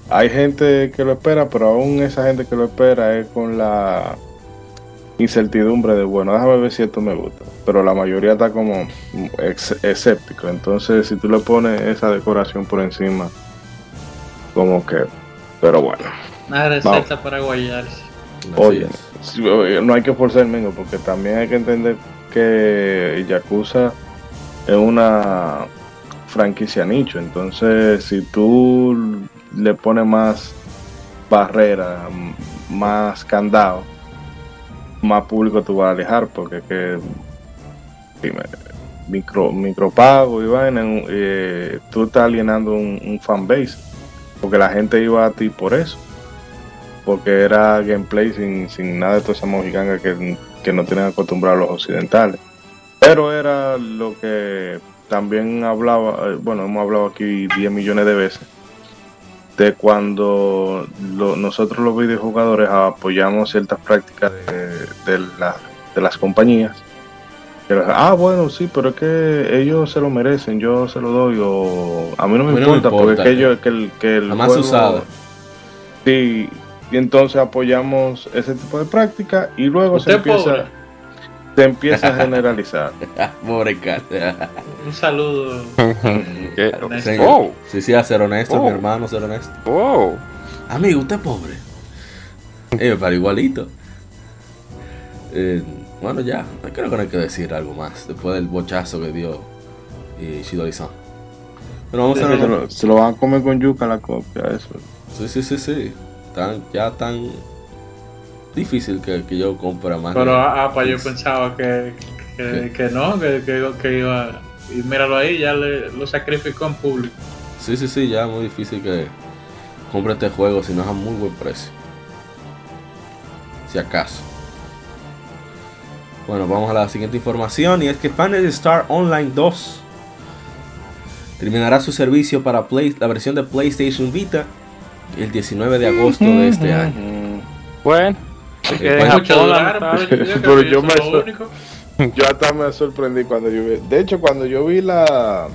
hay gente que lo espera, pero aún esa gente que lo espera es con la incertidumbre de, bueno, déjame ver si esto me gusta. Pero la mayoría está como escéptico. Entonces, si tú le pones esa decoración por encima, como que, pero bueno. Una receta para guayarse. Oye, no hay que forzar el mengo, porque también hay que entender que Yakuza es una franquicia nicho. Entonces, si tú le pones más barrera, más candado, más público tú vas a alejar, porque que micro, micropago y vaina, eh, tú estás alienando un, un fanbase, porque la gente iba a ti por eso, porque era gameplay sin, sin nada de toda esa mojiganga que, que no tienen acostumbrados los occidentales. Pero era lo que también hablaba, eh, bueno, hemos hablado aquí 10 millones de veces, de cuando nosotros los videojugadores apoyamos ciertas prácticas de, de, las compañías. ah, bueno, sí, pero es que ellos se lo merecen, yo se lo doy, o a mí no me, importa, porque es que, ellos, que el, que el más usado. Sí, y entonces apoyamos ese tipo de práctica y luego se empieza se empieza a generalizar. Un saludo. oh. Sí, sí, a ser honesto, mi oh. hermano, ser honesto. Oh. Amigo, usted es pobre. Eh, pero igualito. Eh, bueno, ya, creo que no hay que decir algo más después del bochazo que dio y Shidori-san. Pero vamos a ver. Se lo, van a comer con yuca la copia, eso. Sí, sí, sí, sí. Tan, ya tan difícil que, que yo compre más. Pero ah, pues yo pensaba que, que, no, que, que, iba. Y míralo ahí, ya le, lo sacrificó en público. Sí, sí, sí, ya es muy difícil que compre este juego si no es a muy buen precio. Si acaso. Bueno, vamos a la siguiente información y es que Fantasy Star Online 2 terminará su servicio para Play, la versión de PlayStation Vita el 19 de agosto de este año. Bueno, pero yo me yo hasta me sorprendí cuando yo vi. De hecho, cuando yo vi la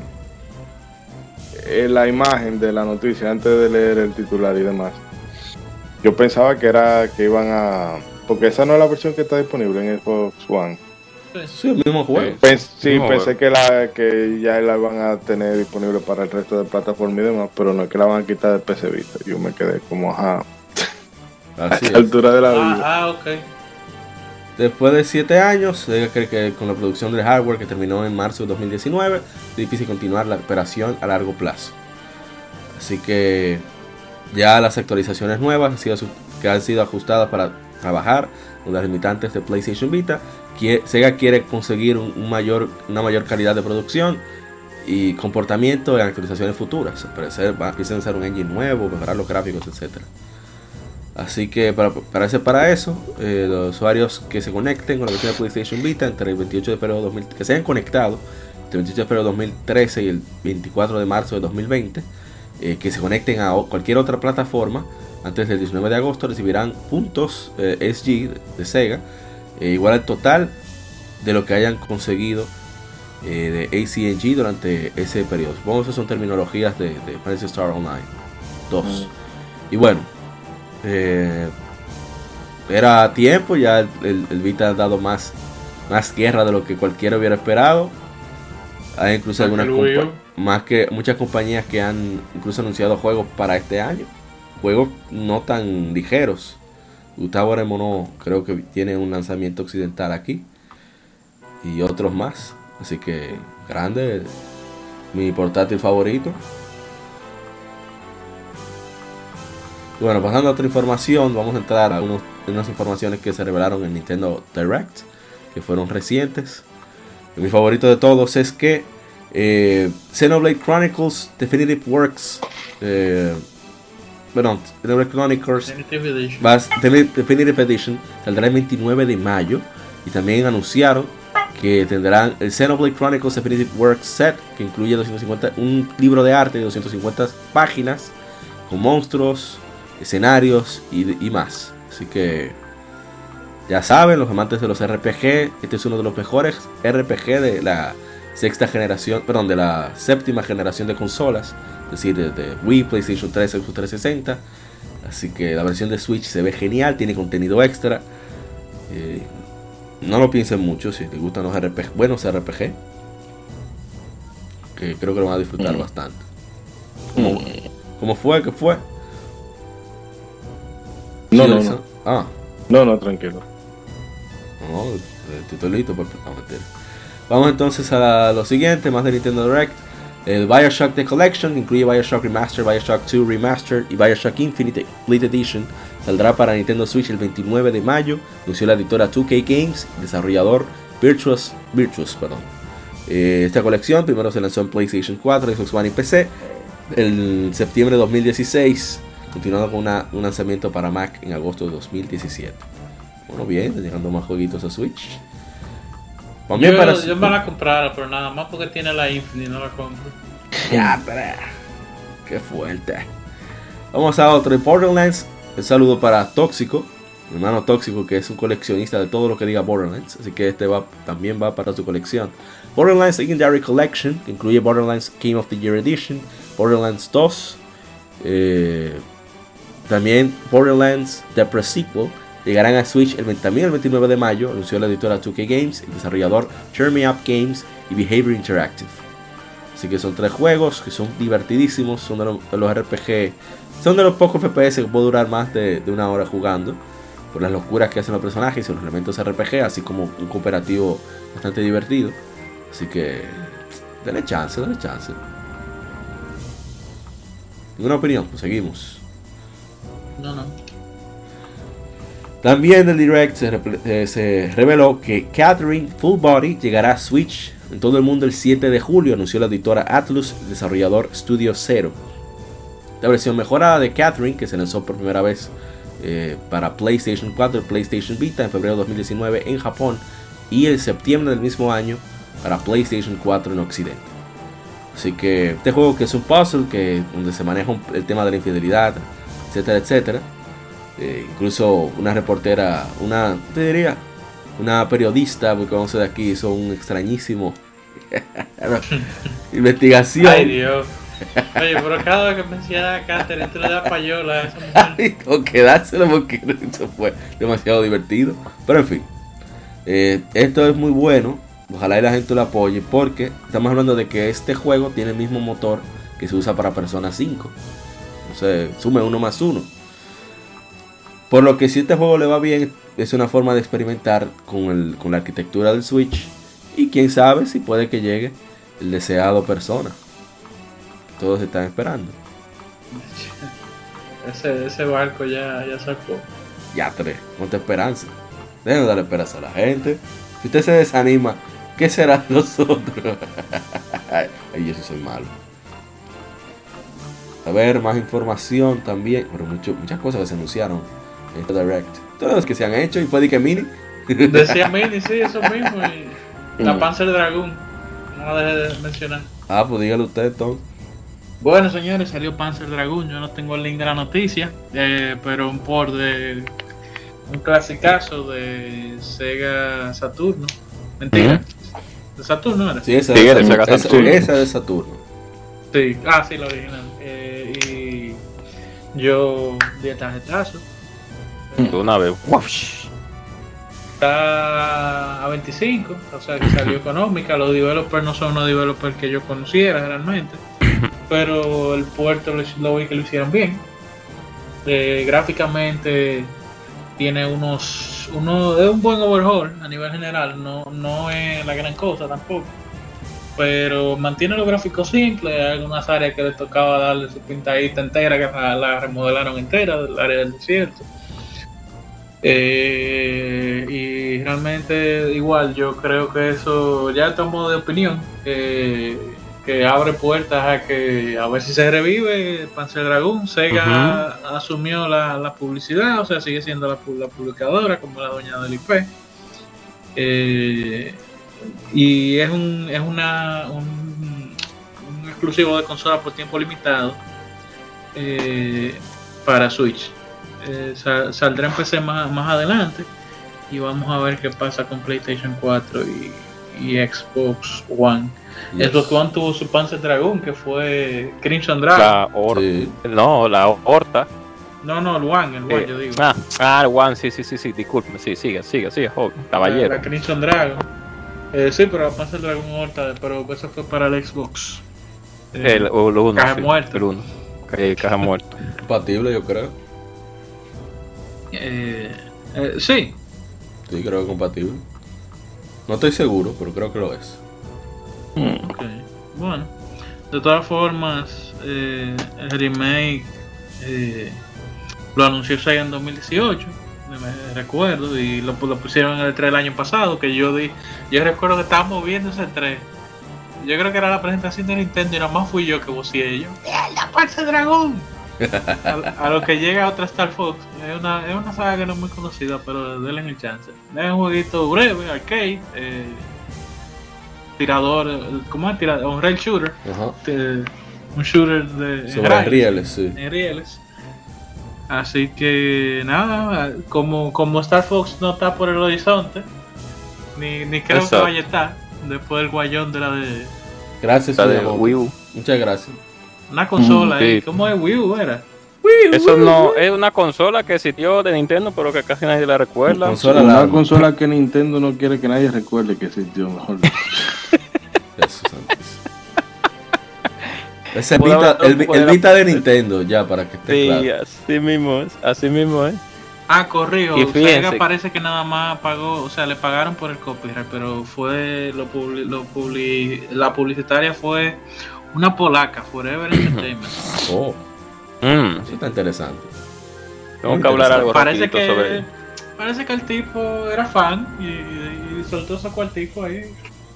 eh, la imagen de la noticia antes de leer el titular y demás, yo pensaba que era que iban a porque esa no es la versión que está disponible en Xbox One. Sí, el mismo juego. sí, pensé que la que ya la van a tener disponible para el resto de plataformas y demás, pero no es que la van a quitar de PC Vita. Yo me quedé como, ajá, a la altura de la ah, vida. Ah, ok. Después de 7 años, se cree que con la producción del hardware que terminó en marzo de 2019, es difícil continuar la operación a largo plazo. Así que ya las actualizaciones nuevas que han sido ajustadas para trabajar con las limitantes de PlayStation Vita, Sega quiere conseguir un mayor, una mayor calidad de producción y comportamiento en actualizaciones futuras. Parecer, va a ser un engine nuevo, mejorar los gráficos, etcétera. Así que para, para, para eso, eh, los usuarios que se conecten con la versión de PlayStation Vita entre el 28 de febrero de 2000, que se hayan conectado entre el 28 de febrero de 2013 y el 24 de marzo de 2020, eh, que se conecten a cualquier otra plataforma antes del 19 de agosto recibirán puntos eh, SG de, Sega, igual al total de lo que hayan conseguido de ACNG durante ese periodo. Supongo que esas son terminologías de, de Star Online 2. Y bueno, eh, era tiempo, ya el, Vita ha dado más, más tierra de lo que cualquiera hubiera esperado. Hay incluso algunas más que muchas compañías que han incluso anunciado juegos para este año. Juegos no tan ligeros. Gustavo Aremonó creo que tiene un lanzamiento occidental aquí. Y otros más. Así que grande. Mi portátil favorito. Bueno, pasando a otra información, vamos a entrar a unos- unas informaciones que se revelaron en Nintendo Direct, que fueron recientes. Y mi favorito de todos es que eh, Xenoblade Chronicles Definitive Works, eh, perdón, Xenoblade Chronicles Definitive Edition. va a- Definitive Definitive Edition saldrá el 29 de mayo y también anunciaron que tendrán el Xenoblade Chronicles Definitive Works Set que incluye 250, un libro de arte de 250 páginas con monstruos, escenarios y, y más. Así que ya saben, los amantes de los RPG, este es uno de los mejores RPG de la sexta generación, perdón, de la séptima generación de consolas, es decir, de, de Wii, PlayStation 3, Xbox 360. Así que la versión de Switch se ve genial, tiene contenido extra. Eh, no lo piensen mucho si les gustan los RPG, buenos RPG. Que creo que lo van a disfrutar Mm. bastante. ¿Cómo, cómo fue? ¿Qué fue? No, no, no. Ah, No, no, tranquilo. no, eh, estoy listo para. Vamos entonces a lo siguiente, más de Nintendo Direct. El Bioshock The Collection, que incluye Bioshock Remaster, Bioshock 2 Remastered y Bioshock Infinite Complete Edition, saldrá para Nintendo Switch el 29 de mayo. Anunció la editora 2K Games, desarrollador Virtuous, Virtuous perdón. Eh, esta colección primero se lanzó en PlayStation 4, Xbox One y PC. En septiembre de 2016, continuando con una- un lanzamiento para Mac en agosto de 2017. Bueno, bien, llegando más jueguitos a Switch. Yo, para yo me la comprara, pero nada más porque tiene la Infinite no la compro. Ya, Qué fuerte. Vamos a otro. Borderlands. Un saludo para Tóxico. Mi hermano Tóxico, que es un coleccionista de todo lo que diga Borderlands. Así que este va, también va para su colección. Borderlands Legendary Collection, que incluye Borderlands Game of the Year Edition, Borderlands 2, eh, también Borderlands The Pre-Sequel, llegarán a Switch el, 20 también el 29 de mayo, anunció la editora 2K Games, el desarrollador Me Up Games y Behavior Interactive. Así que son tres juegos que son divertidísimos, son de los, RPG, son de los pocos FPS que puedo durar más de, una hora jugando, por las locuras que hacen los personajes y los elementos RPG, así como un cooperativo bastante divertido. Así que, denle chance, denle chance. ¿Ninguna opinión? Seguimos. No, no. También del Direct se, eh, reveló que Catherine Full Body llegará a Switch en todo el mundo el 7 de julio, anunció la editora Atlus, desarrollador Studio Zero. La versión mejorada de Catherine, que se lanzó por primera vez eh, para PlayStation 4 y PlayStation Vita en febrero de 2019 en Japón y en septiembre del mismo año para PlayStation 4 en Occidente. Así que este juego que es un puzzle que donde se maneja el tema de la infidelidad, etcétera, etcétera. Eh, incluso una reportera, una, te diría, una periodista, porque vamos de aquí, hizo un extrañísimo investigación. Ay, Dios. Oye, pero cada vez que menciona a Catherine, tú le das payola a esa mujer. y tengo que dárselo porque eso fue demasiado divertido. Pero en fin, eh, esto es muy bueno. Ojalá y la gente lo apoye porque estamos hablando de que este juego tiene el mismo motor que se usa para Persona 5. Entonces, sume uno más uno. Por lo que si este juego le va bien, es una forma de experimentar con, el- con la arquitectura del Switch. Y quién sabe si puede que llegue el deseado Persona. Todos están esperando. Ese, ese barco ya, ya sacó. Ya tres, monta esperanza. Déjenme darle esperanza a la gente. Si usted se desanima, ¿qué será de nosotros? Ay, yo sí soy malo. A ver, más información también. Pero mucho- muchas cosas que se anunciaron en este Direct. Todas las que se han hecho y fue de que mini. Decía Mini, sí, eso mismo. Y la Mm. Panzer Dragoon. No la dejé de mencionar. Ah, pues dígalo usted entonces. Bueno, señores, salió Panzer Dragoon. Yo no tengo el link de la noticia, eh, pero un por de un clasicazo de Sega Saturno. Mentira, de Saturno era. Sí, esa, Sí, esa, de Sega esa- Saturn. esa de Saturno. Sí, ah, sí, la original. Yo di el tarjetazo. De una vez. Está a 25, o sea que salió económica. Los developers no son unos developers que yo conociera realmente, pero el puerto lo, lo vi que lo hicieron bien. Eh, gráficamente tiene unos, uno, es un buen overhaul a nivel general, no, no es la gran cosa tampoco. Pero mantiene los gráficos simples, hay algunas áreas que le tocaba darle su pintadita entera, que la, la remodelaron entera, del área del desierto. Eh, y realmente igual yo creo que eso ya tomo de opinión eh, que abre puertas a que a ver si se revive Panzer Dragoon. Sega asumió la, la publicidad o sea sigue siendo la, la publicadora como la dueña del IP Eh, y es un es una un, un exclusivo de consola por tiempo limitado eh, para Switch eh, sa- saldrá en PC más, más adelante y vamos a ver qué pasa con PlayStation 4 y, y Xbox One. Yes. Xbox One tuvo su Panzer Dragoon que fue Crimson Dragon. La Horta. Sí. No, la Horta. No, no, el One, el One, Eh, yo digo. ah, ah, el One, sí, sí, sí, sí, disculpe, sí, siga, siga, siga, joven, La, caballero. la Crimson Dragon. Eh, sí, pero la Panzer Dragon Horta, pero eso fue para el Xbox. Eh, El, o el uno, Caja sí, muerta. El uno. Ca- Caja muerta. Compatible, yo creo. eh, eh, sí, Sí, creo que es compatible. No estoy seguro, pero creo que lo es. Ok, Bueno, de todas formas, eh, el remake eh, lo anunció Sega en 2018, me recuerdo, y lo, lo pusieron en el 3 del año pasado, que yo di, yo recuerdo que estábamos viendo ese 3. Yo creo que era la presentación de Nintendo y nada más fui yo que vocié yo. ¡La Panzer Dragón! a, a lo que llega otra Star Fox. Es una, es una saga que no es muy conocida, pero denle el chance. Es un jueguito breve, arcade, eh, tirador, ¿cómo es? Tirador, un rail shooter, eh, un shooter de en Sobre rail, rieles, sí. en rieles. Así que nada, como, como Star Fox no está por el horizonte, ni, ni creo Exacto. que vaya a estar, después del guayón de la de Gracias, La de. Wii U. Muchas gracias. una consola Mm, sí. ¿cómo es Wii U? Era? Eso no es una consola que existió de Nintendo, pero que casi nadie la recuerda. Consola Una larga. consola que Nintendo no quiere que nadie recuerde que existió, mejor dicho. Es el Vita, el, Vita de Nintendo, ya, para que esté Sí, claro. así mismo es, así mismo es. Ah, corrijo. Y fíjense- Sega parece que nada más pagó, o sea, le pagaron por el copyright, pero fue lo, publi- lo publi- la publicitaria fue una polaca, Forever Entertainment. Oh, Mm, eso está interesante. tengo que hablar algo parece que sobre parece que el tipo era fan y, y soltó su cuartico ahí.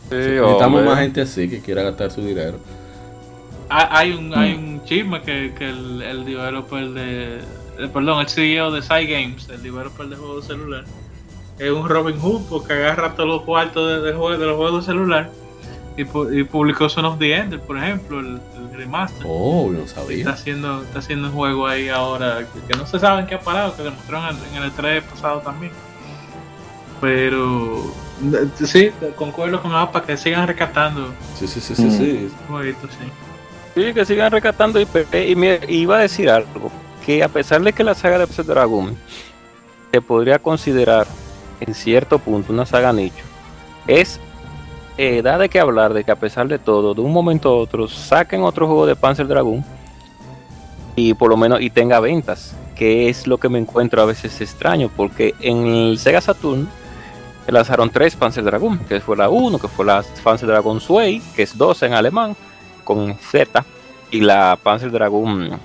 Sí, Necesitamos hombre. más gente así que quiera gastar su dinero. Ah, hay un hay un chisme que, que el, el developer de eh, perdón, el CEO de Side Games, el developer de juegos de celular, es un Robin Hood porque agarra todos los cuartos de, de de los juegos de celular y, y publicó Son of the Ender, por ejemplo, el, el remaster. Oh, no Está sabía. haciendo, está haciendo un juego ahí ahora que, que no se sabe en qué ha parado, que demostraron en, en el 3 pasado también. Pero sí, concuerdo con APA que sigan rescatando Sí, sí, sí, sí, Mm. sí. jueguitos, sí. Sí, que sigan rescatando IP. Y mire, iba a decir algo, que a pesar de que la saga de Panzer Dragon se podría considerar en cierto punto una saga nicho, es eh, da de qué hablar de que a pesar de todo, de un momento a otro, saquen otro juego de Panzer Dragon y por lo menos y tenga ventas, que es lo que me encuentro a veces extraño, porque en el Sega Saturn lanzaron tres Panzer Dragon, que fue la 1, que fue la Panzer Dragon Sway, que es 12 en alemán, con Z, y la Panzer Dragon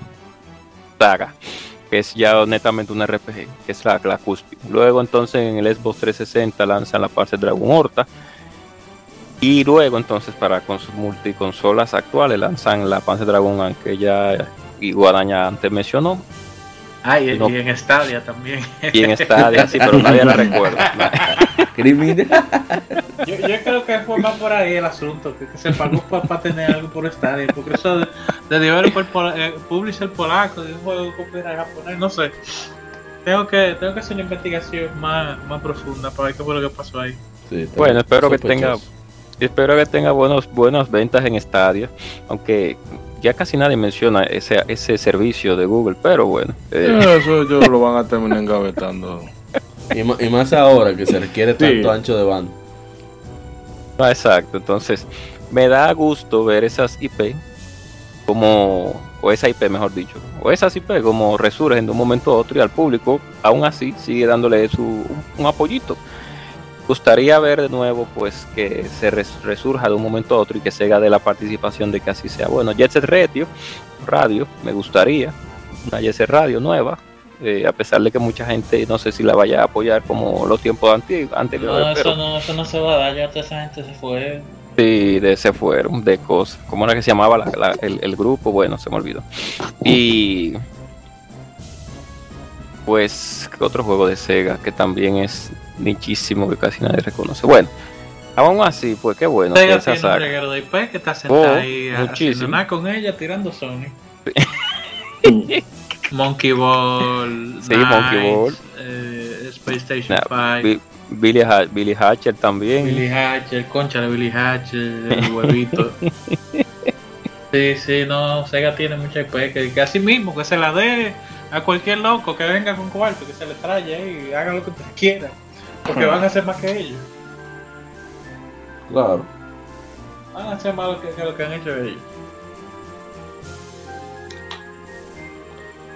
Saga, que es ya netamente un RPG, que es la, la. Luego entonces en el Xbox 360 lanzan la Panzer Dragon Horta, y luego entonces para con sus multiconsolas actuales lanzan la Panzer Dragon que ya Iguadaña antes mencionó, Ah, y, No. y en Stadia también. y en Stadia, sí, pero nadie la recuerda. Criminal. yo, yo creo que fue más por ahí el asunto, que, que se pagó para tener algo por Stadia, porque eso de, de developer eh, publisher polaco, de un juego copyright japonés, no sé. Tengo que, tengo que hacer una investigación más, más profunda para ver qué fue lo que pasó ahí. Sí, Bueno, espero que tenga. Espero que tenga buenos, buenas ventas en Stadia, aunque ya casi nadie menciona ese, ese servicio de Google, pero bueno. eh, Eso ellos lo van a terminar engavetando. Y, y más ahora que se requiere tanto Sí. ancho de banda. ah, exacto, entonces me da gusto ver esas IP como, o esa IP mejor dicho, pues así pues como resurgen de un momento a otro y al público aún así sigue dándole su un, un apoyito gustaría ver de nuevo pues que se res- resurja de un momento a otro y que se haga de la participación de que así sea bueno Jet Set Radio radio me gustaría una Jet Set Radio nueva eh, a pesar de que mucha gente no sé si la vaya a apoyar como los tiempos anteriores No, eso no, eso no se va a dar, ya toda esa gente se fue. Sí, de se fueron, de cosas. ¿Cómo era que se llamaba la- la- el, el grupo? Bueno, se me olvidó. Y. Pues, ¿qué otro juego de Sega que también es nichísimo que casi nadie reconoce? Bueno, aún así, pues qué bueno. Sega tiene un saga. reguero de IP que está sentada Oh, ahí haciendo nada con ella tirando Sony. Monkey Ball, Sí, Monkey Ball. eh, Space Station Nah, 5, Bi- Billy, Ha- Billy Hatcher también. Billy Hatcher, concha de Billy Hatcher, el huevito. sí, sí, no, Sega tiene mucha IP que, que así mismo, que se la dé a cualquier loco que venga con cuarto, que se le traye y haga lo que ustedes quieran. Porque van a hacer más que ellos. Claro. Van a hacer más lo que, que lo que han hecho ellos.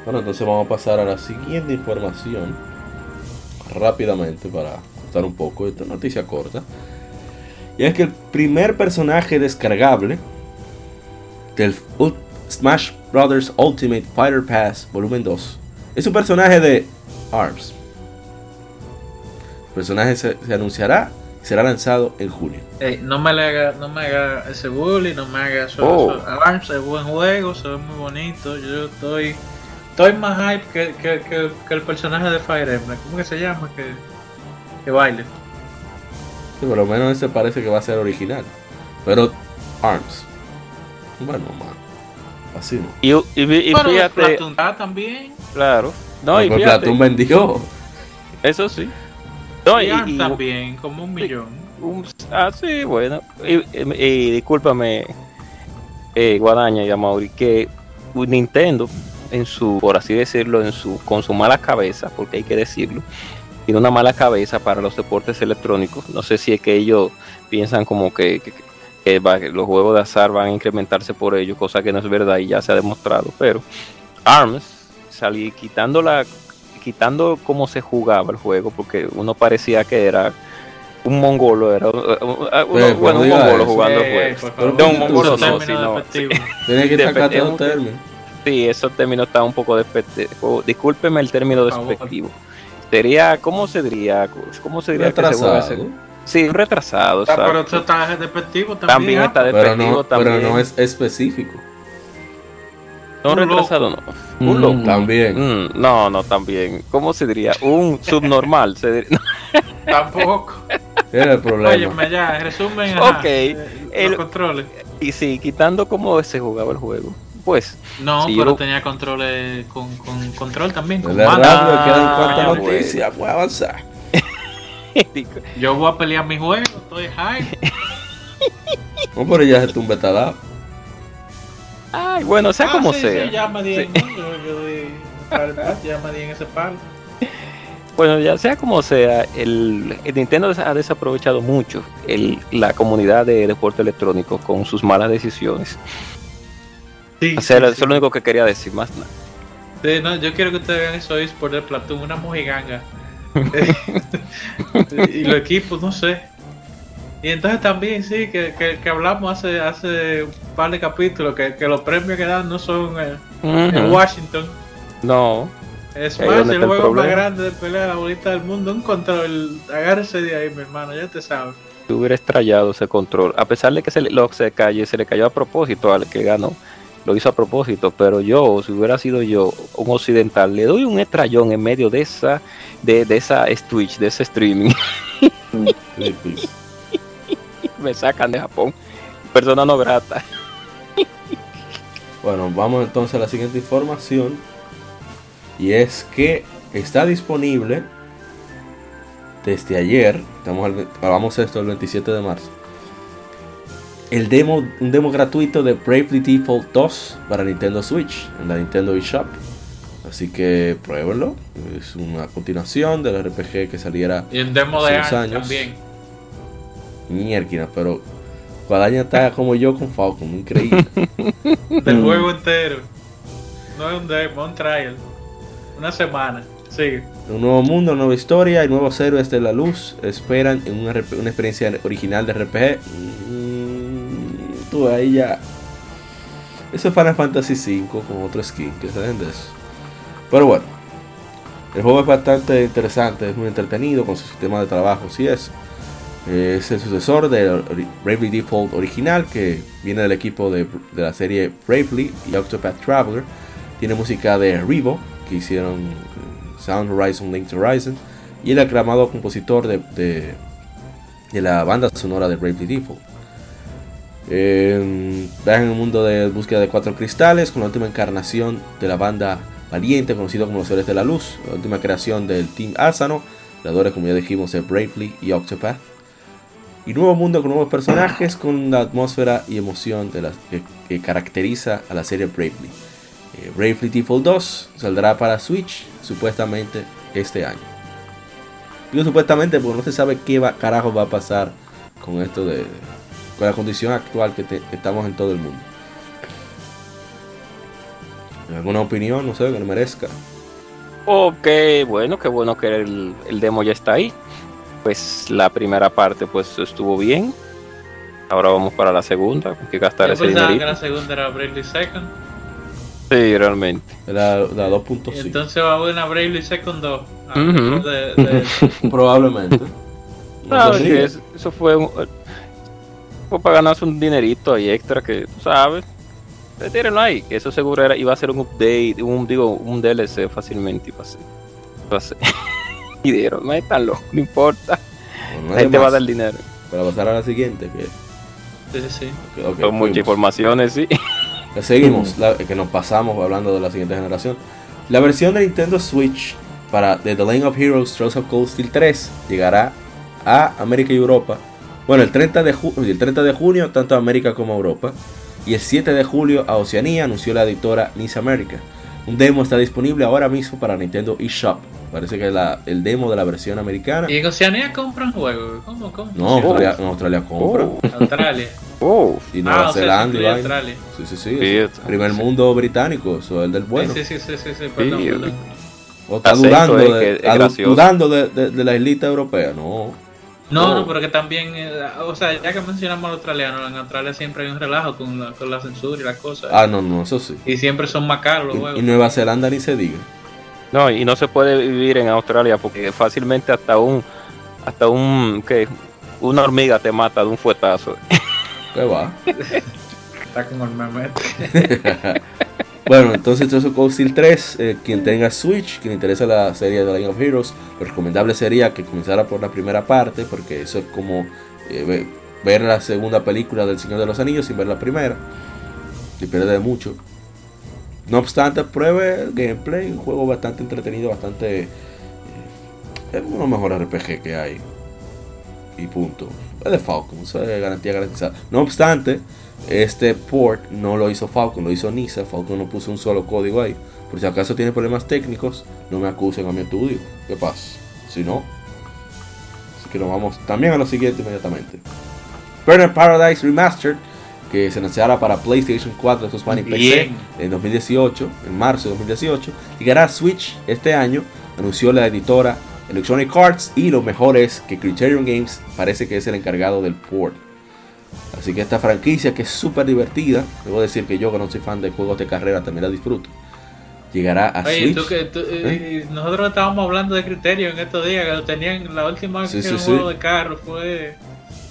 Bueno, entonces vamos a pasar a la siguiente información rápidamente para cortar un poco esta noticia corta. Y es que el primer personaje descargable del Smash Bros. Ultimate Fighter Pass Volumen 2 es un personaje de ARMS. El personaje se, se anunciará y será lanzado en junio. Ey, no me le haga, no me haga ese bully, no me haga eso. Oh. eso. Arms es buen juego, se ve muy bonito. Yo estoy, estoy más hype que, que, que, que el personaje de Fire Emblem. ¿Cómo que se llama? Que, que baile. Sí, por lo menos ese parece que va a ser original. Pero ARMS. Bueno, man. Así no. Y, y, y Pero fíjate, también. claro. No, y Porque fíjate, vendió. eso sí. No, y, y, Arms y- también, como un millón. Un- ah, sí, bueno. Y, discúlpame, eh, Guadaña y Amaury, que Nintendo, en su, por así decirlo, en su, con su mala cabeza, porque hay que decirlo, tiene una mala cabeza para los deportes electrónicos. No sé si es que ellos piensan como que, que- que va- que los juegos de azar van a incrementarse por ello, cosa que no es verdad y ya se ha demostrado. Pero ARMS, salí quitando la quitando cómo se jugaba el juego, porque uno parecía que era un mongolo, era un- un- un- Pues, bueno, no un mongolo eso. jugando el juego. de un mongolo no, sino- despectivo. Tienes que sacar. Sí, esos términos están un poco despectivos. Discúlpeme el término despectivo. Sería, ¿cómo se diría? ¿Cómo se diría que se juega ese- Retrasado. Sí, un retrasado. Ah, pero exacto. eso está despectivo también. También está Pero despectivo no, también. pero no es específico. No, Un retrasado no. Mm, Un loco. También. Mm, no, no, también. ¿Cómo se diría? Un subnormal. se diría- Tampoco. Era el problema. Óyeme, ya, en resumen, Ok, eh, el- los controles. Y sí, quitando cómo se jugaba el juego. Pues, No, Sí, pero yo- tenía controles con, con control también, con De mando. radio quedan Ah, noticias. Puede avanzar. Yo voy a pelear mi juego, estoy high. No, pero ya se tumba esta edad. Ay, bueno, sea Ah, como sí, sea. Sí, ya me di Sí. en, ese palo. Bueno, ya sea como sea, el, el Nintendo ha desaprovechado mucho el- la comunidad de deporte electrónico con sus malas decisiones. Sí, O sea, sí, eso sí. es lo único que quería decir, más nada. Sí, no, yo quiero que ustedes vean eso es por el Platoon, una mojiganga. y los equipos, no sé. Y entonces también, sí, que, que, que hablamos hace, hace un par de capítulos, que, que los premios que dan no son en. Washington. No, Es más, el juego más grande de pelea de la bolita del mundo. Un control, agárrese de ahí, mi hermano, ya te sabes. si hubiera estrellado ese control, a pesar de que se le, lo, se, cayó, se le cayó a propósito al que ganó, lo hizo a propósito, pero yo, si hubiera sido yo, un occidental, le doy un estrellón en medio de esa, de, de esa Twitch, de ese streaming. me sacan de Japón, persona no grata. Bueno, vamos entonces a la siguiente información. Y es que está disponible desde ayer. Estamos al, grabamos esto el 27 de marzo. El demo, un demo gratuito de Bravely Default 2 para Nintendo Switch en la Nintendo eShop. Así que pruébenlo. Es una continuación del RPG que saliera Y el demo Hace de unos años. también. Mierda, pero Guadaña está como yo con Falcon, increíble. Del juego entero. no es un demo, es un trial. Una semana. Sigue. Un nuevo mundo, nueva historia y nuevos héroes de la luz esperan en una, una experiencia original de RPG. Mm, tú ahí ya. Eso es Final Fantasy V con otro skin, que se den de eso. Pero bueno, el juego es bastante interesante, es muy entretenido con su sistema de trabajo, sí es. Es el sucesor del Bravely Default original que viene del equipo de, de la serie Bravely y Octopath Traveler. Tiene música de Revo, que hicieron eh, Sound Horizon Linked Horizon, y el aclamado compositor de, de, la banda sonora de Bravely Default. Eh, en un mundo de búsqueda de cuatro cristales con la última encarnación de la banda Valiente, conocido como los Héroes de la Luz, la última creación del Team Asano, creadores como ya dijimos de Bravely y Octopath. Y nuevo mundo con nuevos personajes con la atmósfera y emoción de la, que, caracteriza a la serie Bravely. Eh, Bravely Default 2 saldrá para Switch supuestamente este año. Digo supuestamente porque no se sabe qué va, carajo va a pasar con esto de con la condición actual que, estamos en todo el mundo. ¿Alguna opinión? No sé, que le merezca. Ok, bueno, qué bueno que el demo ya está ahí. Pues la primera parte pues estuvo bien. Ahora vamos para la segunda, hay que gastar Yo ese que dinerito. la segunda era Bravely Second. Sí, realmente. La, la Y 2.5. entonces va a haber una Bravely Second 2. Ah, Ujú. de- de- Probablemente. No Claro, sé si- que es- eso fue, un- fue para ganarse un dinerito ahí extra que, tú sabes, eh, tírenlo ahí, que eso seguro era, iba a ser un update, un, digo, un DLC fácilmente iba a ser. Iba a ser. y dieron, no es tan loco, no importa, Bueno, no la gente va a más. dar dinero. Para pasar a la siguiente. Que, Sí, sí, Son muchas informaciones, sí. Seguimos, la- que nos pasamos hablando de la siguiente generación. La versión de Nintendo Switch para The, The Lane of Heroes Trails of Cold Steel 3 llegará a América y Europa. Bueno, el 30 de, ju- el 30 de junio, tanto a América como a Europa. Y el 7 de julio a Oceanía, anunció la editora Nice America. Un demo está disponible ahora mismo para Nintendo eShop. Parece que la- el demo de la versión americana. Y en Oceanía compran juegos. ¿Cómo? ¿Cómo? No, Australia, en Australia compra. Oh. Australia. Oh, Y Nueva ah, o sea, Zelanda y incluye vaina. Australia. Sí, sí, sí. Sí, es primer mundo británico, eso es el del bueno. Sí, sí, sí, sí, sí, perdón, Sí, perdón. O está Acento, dudando, de, que es du- gracioso. dudando de, de- de la islita europea, no. No, Oh. no, pero que también, eh, o sea, ya que mencionamos al australiano, en Australia siempre hay un relajo con la, con la censura y las cosas. Ah, no, no, eso sí. Y siempre son más caros los Y, juegos. y Nueva Zelanda ni se diga. No, y no se puede vivir en Australia porque fácilmente hasta un, hasta un, ¿qué? Una hormiga te mata de un fuetazo. ¿Qué va? Está como el meme. Bueno, entonces eso Cold Steel 3, eh, quien tenga Switch, quien interesa la serie de Line of Heroes, lo recomendable sería que comenzara por la primera parte, porque eso es como eh, ve- ver la segunda película del Señor de los Anillos sin ver la primera. Y pierde de mucho. No obstante, pruebe el gameplay, un juego bastante entretenido, bastante... eh, es uno de los mejores RPG que hay. Y punto. Es de Falcon, es garantía garantizada. No obstante, este port no lo hizo Falcon, lo hizo Nisa. Falcon no puso un solo código ahí. Por si acaso tiene problemas técnicos, no me acusen a mi estudio. ¿Qué pasa? Si no. Así que nos vamos también a lo siguiente inmediatamente. Burnout Paradise Remastered, que se anunciará para PlayStation 4, Xbox One y PC en 2018, en marzo de 2018. Llegará a Switch este año, anunció la editora Electronic Arts y lo mejor es que Criterion Games parece que es el encargado del port. Así que esta franquicia que es súper divertida, debo decir que yo que no soy fan de juegos de carrera también la disfruto. Llegará a Oye, Switch. tú que, tú, eh, nosotros estábamos hablando de criterio en estos días, que lo tenían, la última vez Sí, que sí, juego de carro fue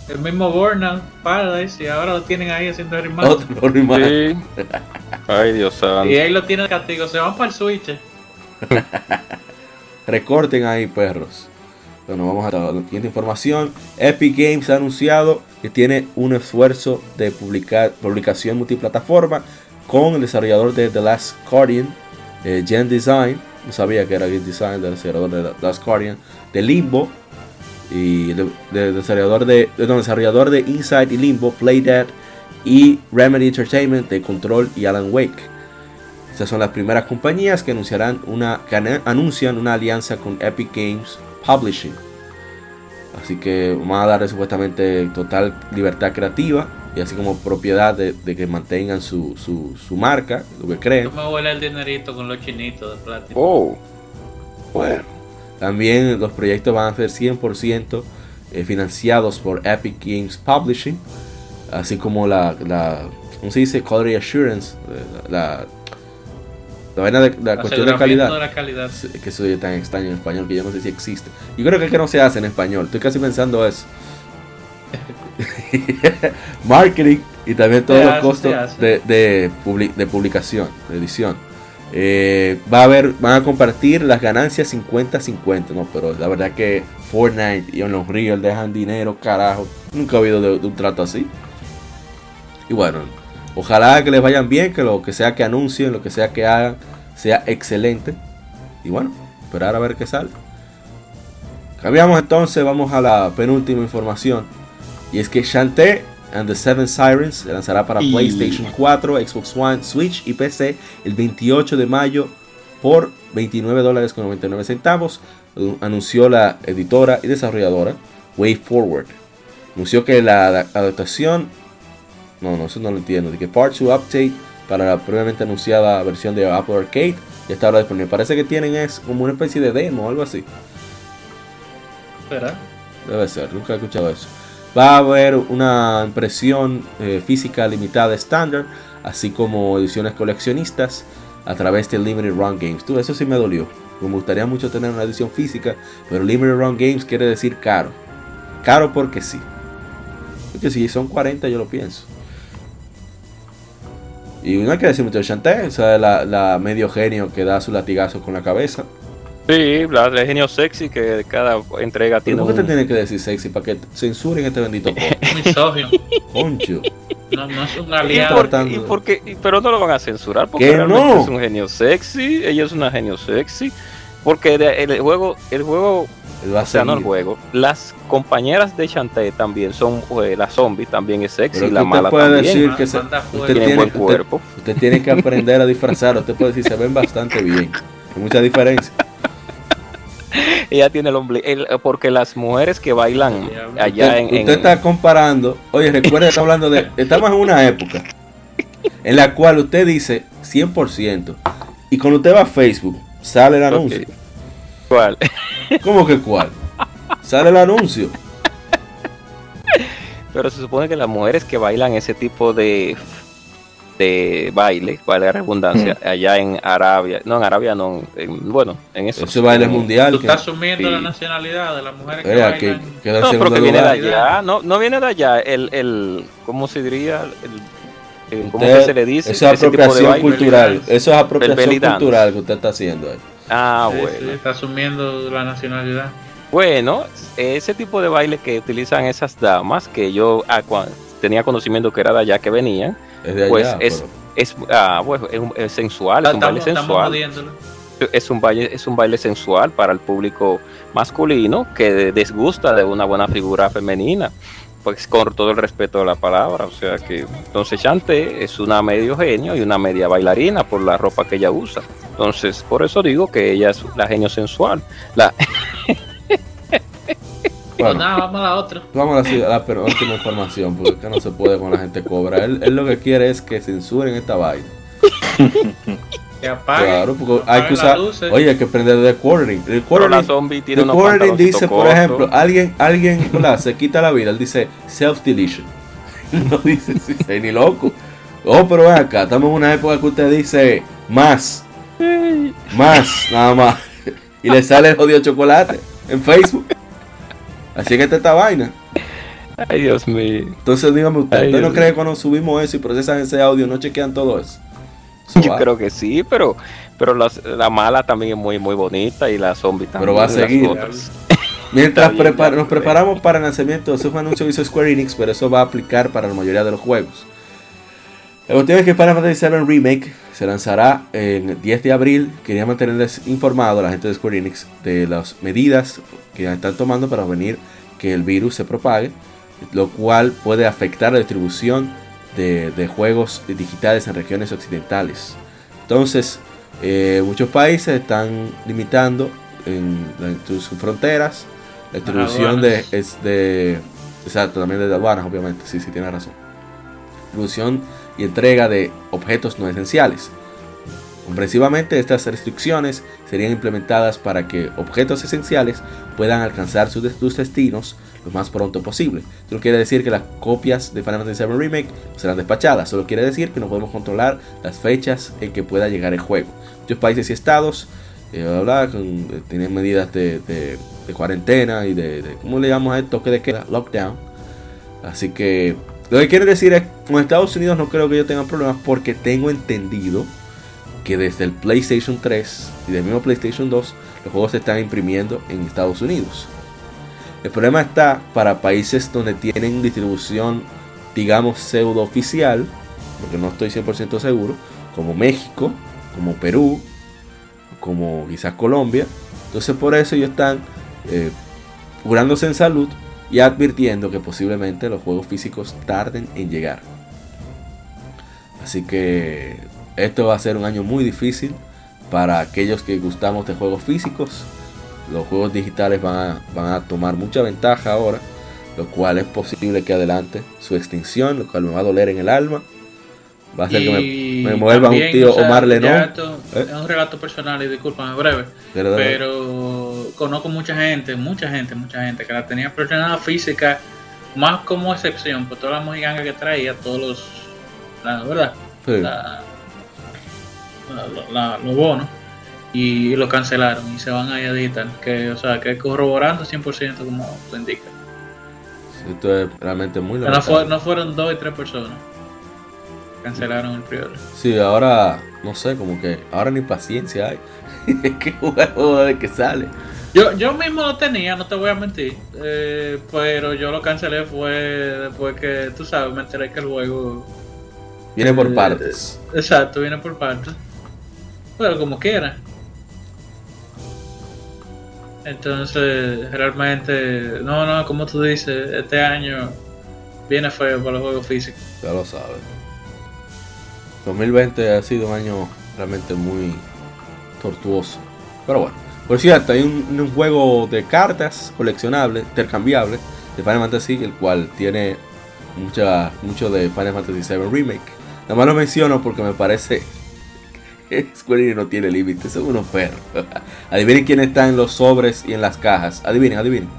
el mismo Burnout Paradise y ahora lo tienen ahí haciendo remaster. Otro remaster. Sí. Ay, Dios santo. Y ahí lo tienen de castigo, se van para el Switch. Recorten ahí, perros. Bueno, vamos a la siguiente información. Epic Games ha anunciado que tiene un esfuerzo de publicar, publicación multiplataforma con el desarrollador de The Last Guardian, eh, Gen Design. No sabía que era Gen Design, del desarrollador de The Last Guardian, de Limbo y del de, desarrollador de, de- no, desarrollador de Inside y Limbo, Playdead y Remedy Entertainment de Control y Alan Wake. Estas son las primeras compañías que anunciarán una que anu- anuncian una alianza con Epic Games Publishing. Así que van a darle supuestamente total libertad creativa y así como propiedad de, de que mantengan su, su, su marca, lo que creen. Yo me huele el dinerito con los chinitos de plástico. Oh, Bueno, también los proyectos van a ser 100% eh, financiados por Epic Games Publishing, así como la, la ¿cómo se dice? Quality Assurance, eh, la, la vaina de la cuestión de calidad. de la calidad. Que eso es tan extraño en español que yo no sé si existe. Yo creo que es que no se hace en español. Estoy casi pensando eso. Marketing y también todos los costos de, de, publi- de publicación, de edición. Eh, va a haber, van a compartir las ganancias 50-50, no, pero la verdad que Fortnite y Unreal dejan dinero, carajo. Nunca he oído de, de un trato así. Y bueno, ojalá que les vayan bien, que lo que sea que anuncien, lo que sea que hagan, sea excelente. Y bueno, esperar a ver qué sale. Cambiamos entonces, vamos a la penúltima información. Y es que Shantae and the Seven Sirens se lanzará para Y- PlayStation 4, Xbox One, Switch y PC el 28 de mayo por 29 dólares con 99 centavos. Anunció la editora y desarrolladora Way Forward. Anunció que la ada- adaptación, no, no, eso no lo entiendo, de que Part 2 Update para la previamente anunciada versión de Apple Arcade ya está ahora disponible. Parece que tienen es como una especie de demo o algo así. ¿Verdad? Debe ser, nunca he escuchado eso. Va a haber una impresión eh, física limitada estándar, así como ediciones coleccionistas a través de Limited Run Games. Tú, eso sí me dolió. Me gustaría mucho tener una edición física, pero Limited Run Games quiere decir caro. Caro porque sí. Porque si son 40 yo lo pienso. Y no hay que decir mucho de Shantae, o sea, la, la medio genio que da su latigazo con la cabeza. sí, la de genio sexy que cada entrega ¿Pero tiene por qué te un... tiene que decir sexy para que censuren este bendito? Misógino. Concho. No, no es un ¿Y aliado. y por? Y- pero no lo van a censurar porque ¿Qué realmente no? es un genio sexy, ella es una genio sexy, porque de- el juego, el juego, va o sea, no el juego, las compañeras de Shantae también son, eh, la zombie también es sexy, Pero la que usted mala puede también, decir que se- usted tiene tiene, buen usted- cuerpo. usted tiene que aprender a disfrazar. Usted puede decir, se ven bastante bien. Hay mucha diferencia. Ella tiene el ombligo, el- porque las mujeres que bailan allá usted, en, en- usted está comparando. Oye, recuerda que está hablando de. Estamos en una época en la cual usted dice 100%. Y cuando usted va a Facebook, sale el anuncio. ¿Cuál? ¿Cómo que cuál? Sale el anuncio. Pero se supone que las mujeres que bailan ese tipo de de baile, vale la redundancia, allá en Arabia, no en Arabia, no, en- bueno, en eso. Ese baile mundial. Tú que- estás asumiendo Sí. la nacionalidad de las mujeres que bailan. que No, pero que viene de allá, no, no viene de allá, el, el ¿cómo se diría? El- ¿Cómo Usted- que se le dice? Eso es apropiación cultural. Eso es apropiación cultural que usted está haciendo ahí. Ah, Sí, sí, bueno. está asumiendo la nacionalidad. Bueno, ese tipo de baile que utilizan esas damas, que yo ah, tenía conocimiento que era de allá que venían, Es de allá. Pues es- pero- es, ah, bueno, es, un- es sensual, es un baile sensual. es un baile es un baile sensual para el público masculino que desgusta de una buena figura femenina pues con todo el respeto de la palabra o sea que entonces Chante es una medio genio y una media bailarina por la ropa que ella usa entonces por eso digo que ella es la genio sensual la Pues Bueno. nada, vamos a la otra. Vamos a la, a la penúltima información, porque es que no se puede con la gente cobra. Él, él lo que quiere es que censuren esta vaina. Que apague. Claro, porque hay que usar. Oye, hay que aprender de quartering. El pero la quartering, zombie tiene el quartering dice, por ejemplo, alguien, alguien se quita la vida. Él dice self-deletion. No dice ni loco. Oh, pero ven acá, estamos en una época que usted dice más, más, nada más. Y le sale el jodido chocolate en Facebook. Así que esta esta vaina. ay Dios mío Entonces dígame usted, Ay, ¿usted no Dios cree que cuando subimos eso y procesan ese audio no chequean todo eso? Yo va. creo que sí pero pero las- la mala también es muy muy bonita y la zombie también Pero va a seguir. Mientras bien, prepar- nos preparamos para el lanzamiento, eso fue un anuncio que hizo Square Enix, pero eso va a aplicar para la mayoría de los juegos. La cuestión es que Final Fantasy VII Remake se lanzará el 10 de abril. Quería mantenerles informado a la gente de Square Enix de las medidas que están tomando para prevenir que el virus se propague, lo cual puede afectar la distribución de, de juegos digitales en regiones occidentales. Entonces, eh, muchos países están limitando en, en sus fronteras la distribución de, es de... Exacto, también de aduanas, obviamente. Sí, sí, tiene razón. distribución y entrega de objetos no esenciales. Comprensivamente, estas restricciones serían implementadas para que objetos esenciales puedan alcanzar sus, destinos lo más pronto posible. Esto no quiere decir que las copias de Final Fantasy VII Remake serán despachadas, solo quiere decir que no podemos controlar las fechas en que pueda llegar el juego. Muchos países y estados eh, eh, tienen medidas de, cuarentena y de, de- ¿cómo le llamamos a esto? Que de queda, lockdown. Así que lo que quiere decir es, con Estados Unidos no creo que yo tenga problemas porque tengo entendido que desde el PlayStation 3 y del mismo PlayStation 2 los juegos se están imprimiendo en Estados Unidos. El problema está para países donde tienen distribución, digamos, pseudo oficial, porque no estoy 100% seguro, como México, como Perú, como quizás Colombia. Entonces por eso ellos están eh, curándose en salud y advirtiendo que posiblemente los juegos físicos tarden en llegar. Así que esto va a ser un año muy difícil para aquellos que gustamos de juegos físicos. Los juegos digitales van a, van a tomar mucha ventaja ahora, lo cual es posible que adelante su extinción, lo cual me va a doler en el alma. Va a hacer que me, me vuelva un tío o sea, Omar esto ¿Eh? Es un relato personal y discúlpame breve. Pero conozco mucha gente, mucha gente, mucha gente que la tenía presionada física, más como excepción por todas las mojigangas que traía, todos los. La verdad, Sí. la- la- la- los bonos. Y lo cancelaron y se van a digital. Que, o sea, que corroborando 100% como tú indicas. Esto es realmente muy No, fue- no fueron dos y tres personas. Cancelaron el prior. Sí, ahora, no sé, como que ahora ni paciencia hay. Que juego de que sale. Yo, yo mismo lo tenía, no te voy a mentir, eh, pero yo lo cancelé fue después que, tú sabes, me enteré que el juego... Viene por Eh, partes. Exacto, viene por partes. Pero como quiera. Entonces, realmente, no, no, como tú dices, este año viene feo para los juegos físicos. Ya lo sabes. 2020 ha sido un año realmente muy tortuoso. Pero bueno. Por cierto, hay un, juego de cartas coleccionables, intercambiables, de Final Fantasy, el cual tiene mucha, mucho de Final Fantasy VII Remake. Nada más lo menciono porque me parece Square Enix no tiene límites, son unos perros. adivinen quién está en los sobres y en las cajas. Adivinen, adivinen.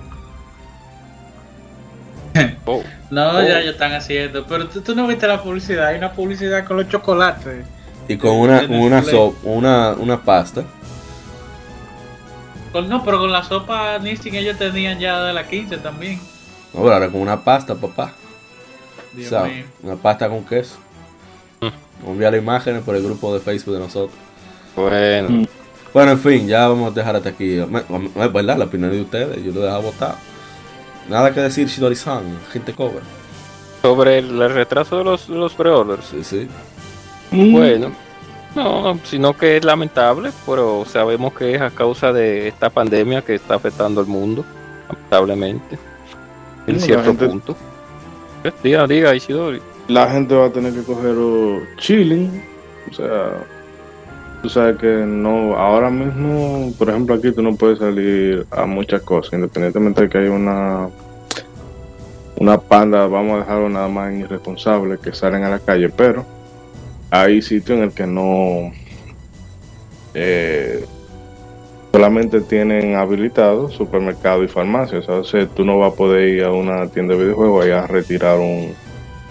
Oh, No, Oh. ya ya están haciendo, pero tú, tú no viste la publicidad, hay una publicidad con los chocolates. Y con una, una, so- una, una pasta. Con, no, pero con la sopa Nissin ellos tenían ya de la 15 también. No, pero ahora con una pasta, papá. Dios mío. Una pasta con queso. Enviar imágenes por el grupo de Facebook de nosotros. bueno. Bueno, en fin, ya vamos a dejar hasta aquí. Me- Es verdad, la opinión de ustedes, yo lo he dejado votado. Nada que decir, Shidori-san, gente cover. Sobre el, el retraso de los, los pre-orders. Sí, sí. Bueno, no, sino que es lamentable, pero sabemos que es a causa de esta pandemia que está afectando al mundo, lamentablemente, en cierto gente- punto. Eh, Diga, diga, Isidori. La gente va a tener que coger chilling. O sea, tú sabes que no, ahora mismo, por ejemplo, aquí tú no puedes salir a muchas cosas, independientemente de que haya una una panda, vamos a dejarlo nada más en irresponsables que salen a la calle, pero hay sitios en el que no eh, solamente tienen habilitados supermercados y farmacias. O sea, tú no vas a poder ir a una tienda de videojuegos allá a retirar un,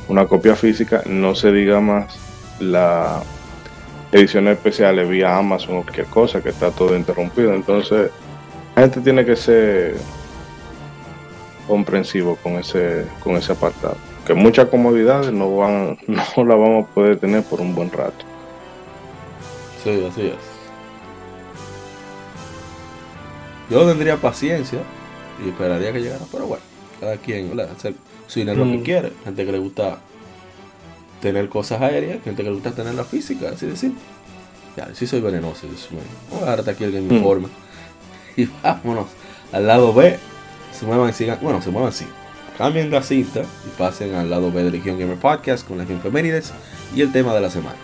una copia física, no se diga más la ediciones especiales vía Amazon o cualquier cosa que está todo interrumpido. Entonces, la gente tiene que ser comprensivo con ese, con ese apartado. Que muchas comodidades no van, no la vamos a poder tener por un buen rato. Sí, así es. Yo tendría paciencia y esperaría que llegara, pero bueno, cada quien ¿verdad? Hacer su dinero lo que Mm. quiere. Gente que le gusta tener cosas aéreas, gente que le gusta tener la física, así de simple. Ya, sí soy venenoso, Dios mío. Vamos a dejar hasta aquí alguien me Mm. informe. Y vámonos al lado B. Se muevan y sigan, bueno, se muevan así. Cambien la cinta y pasen al lado B de Legion Gamer Podcast con las efemérides y el tema de la semana.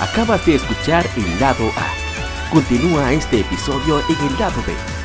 Acabas de escuchar el lado A. Continúa este episodio en el lado B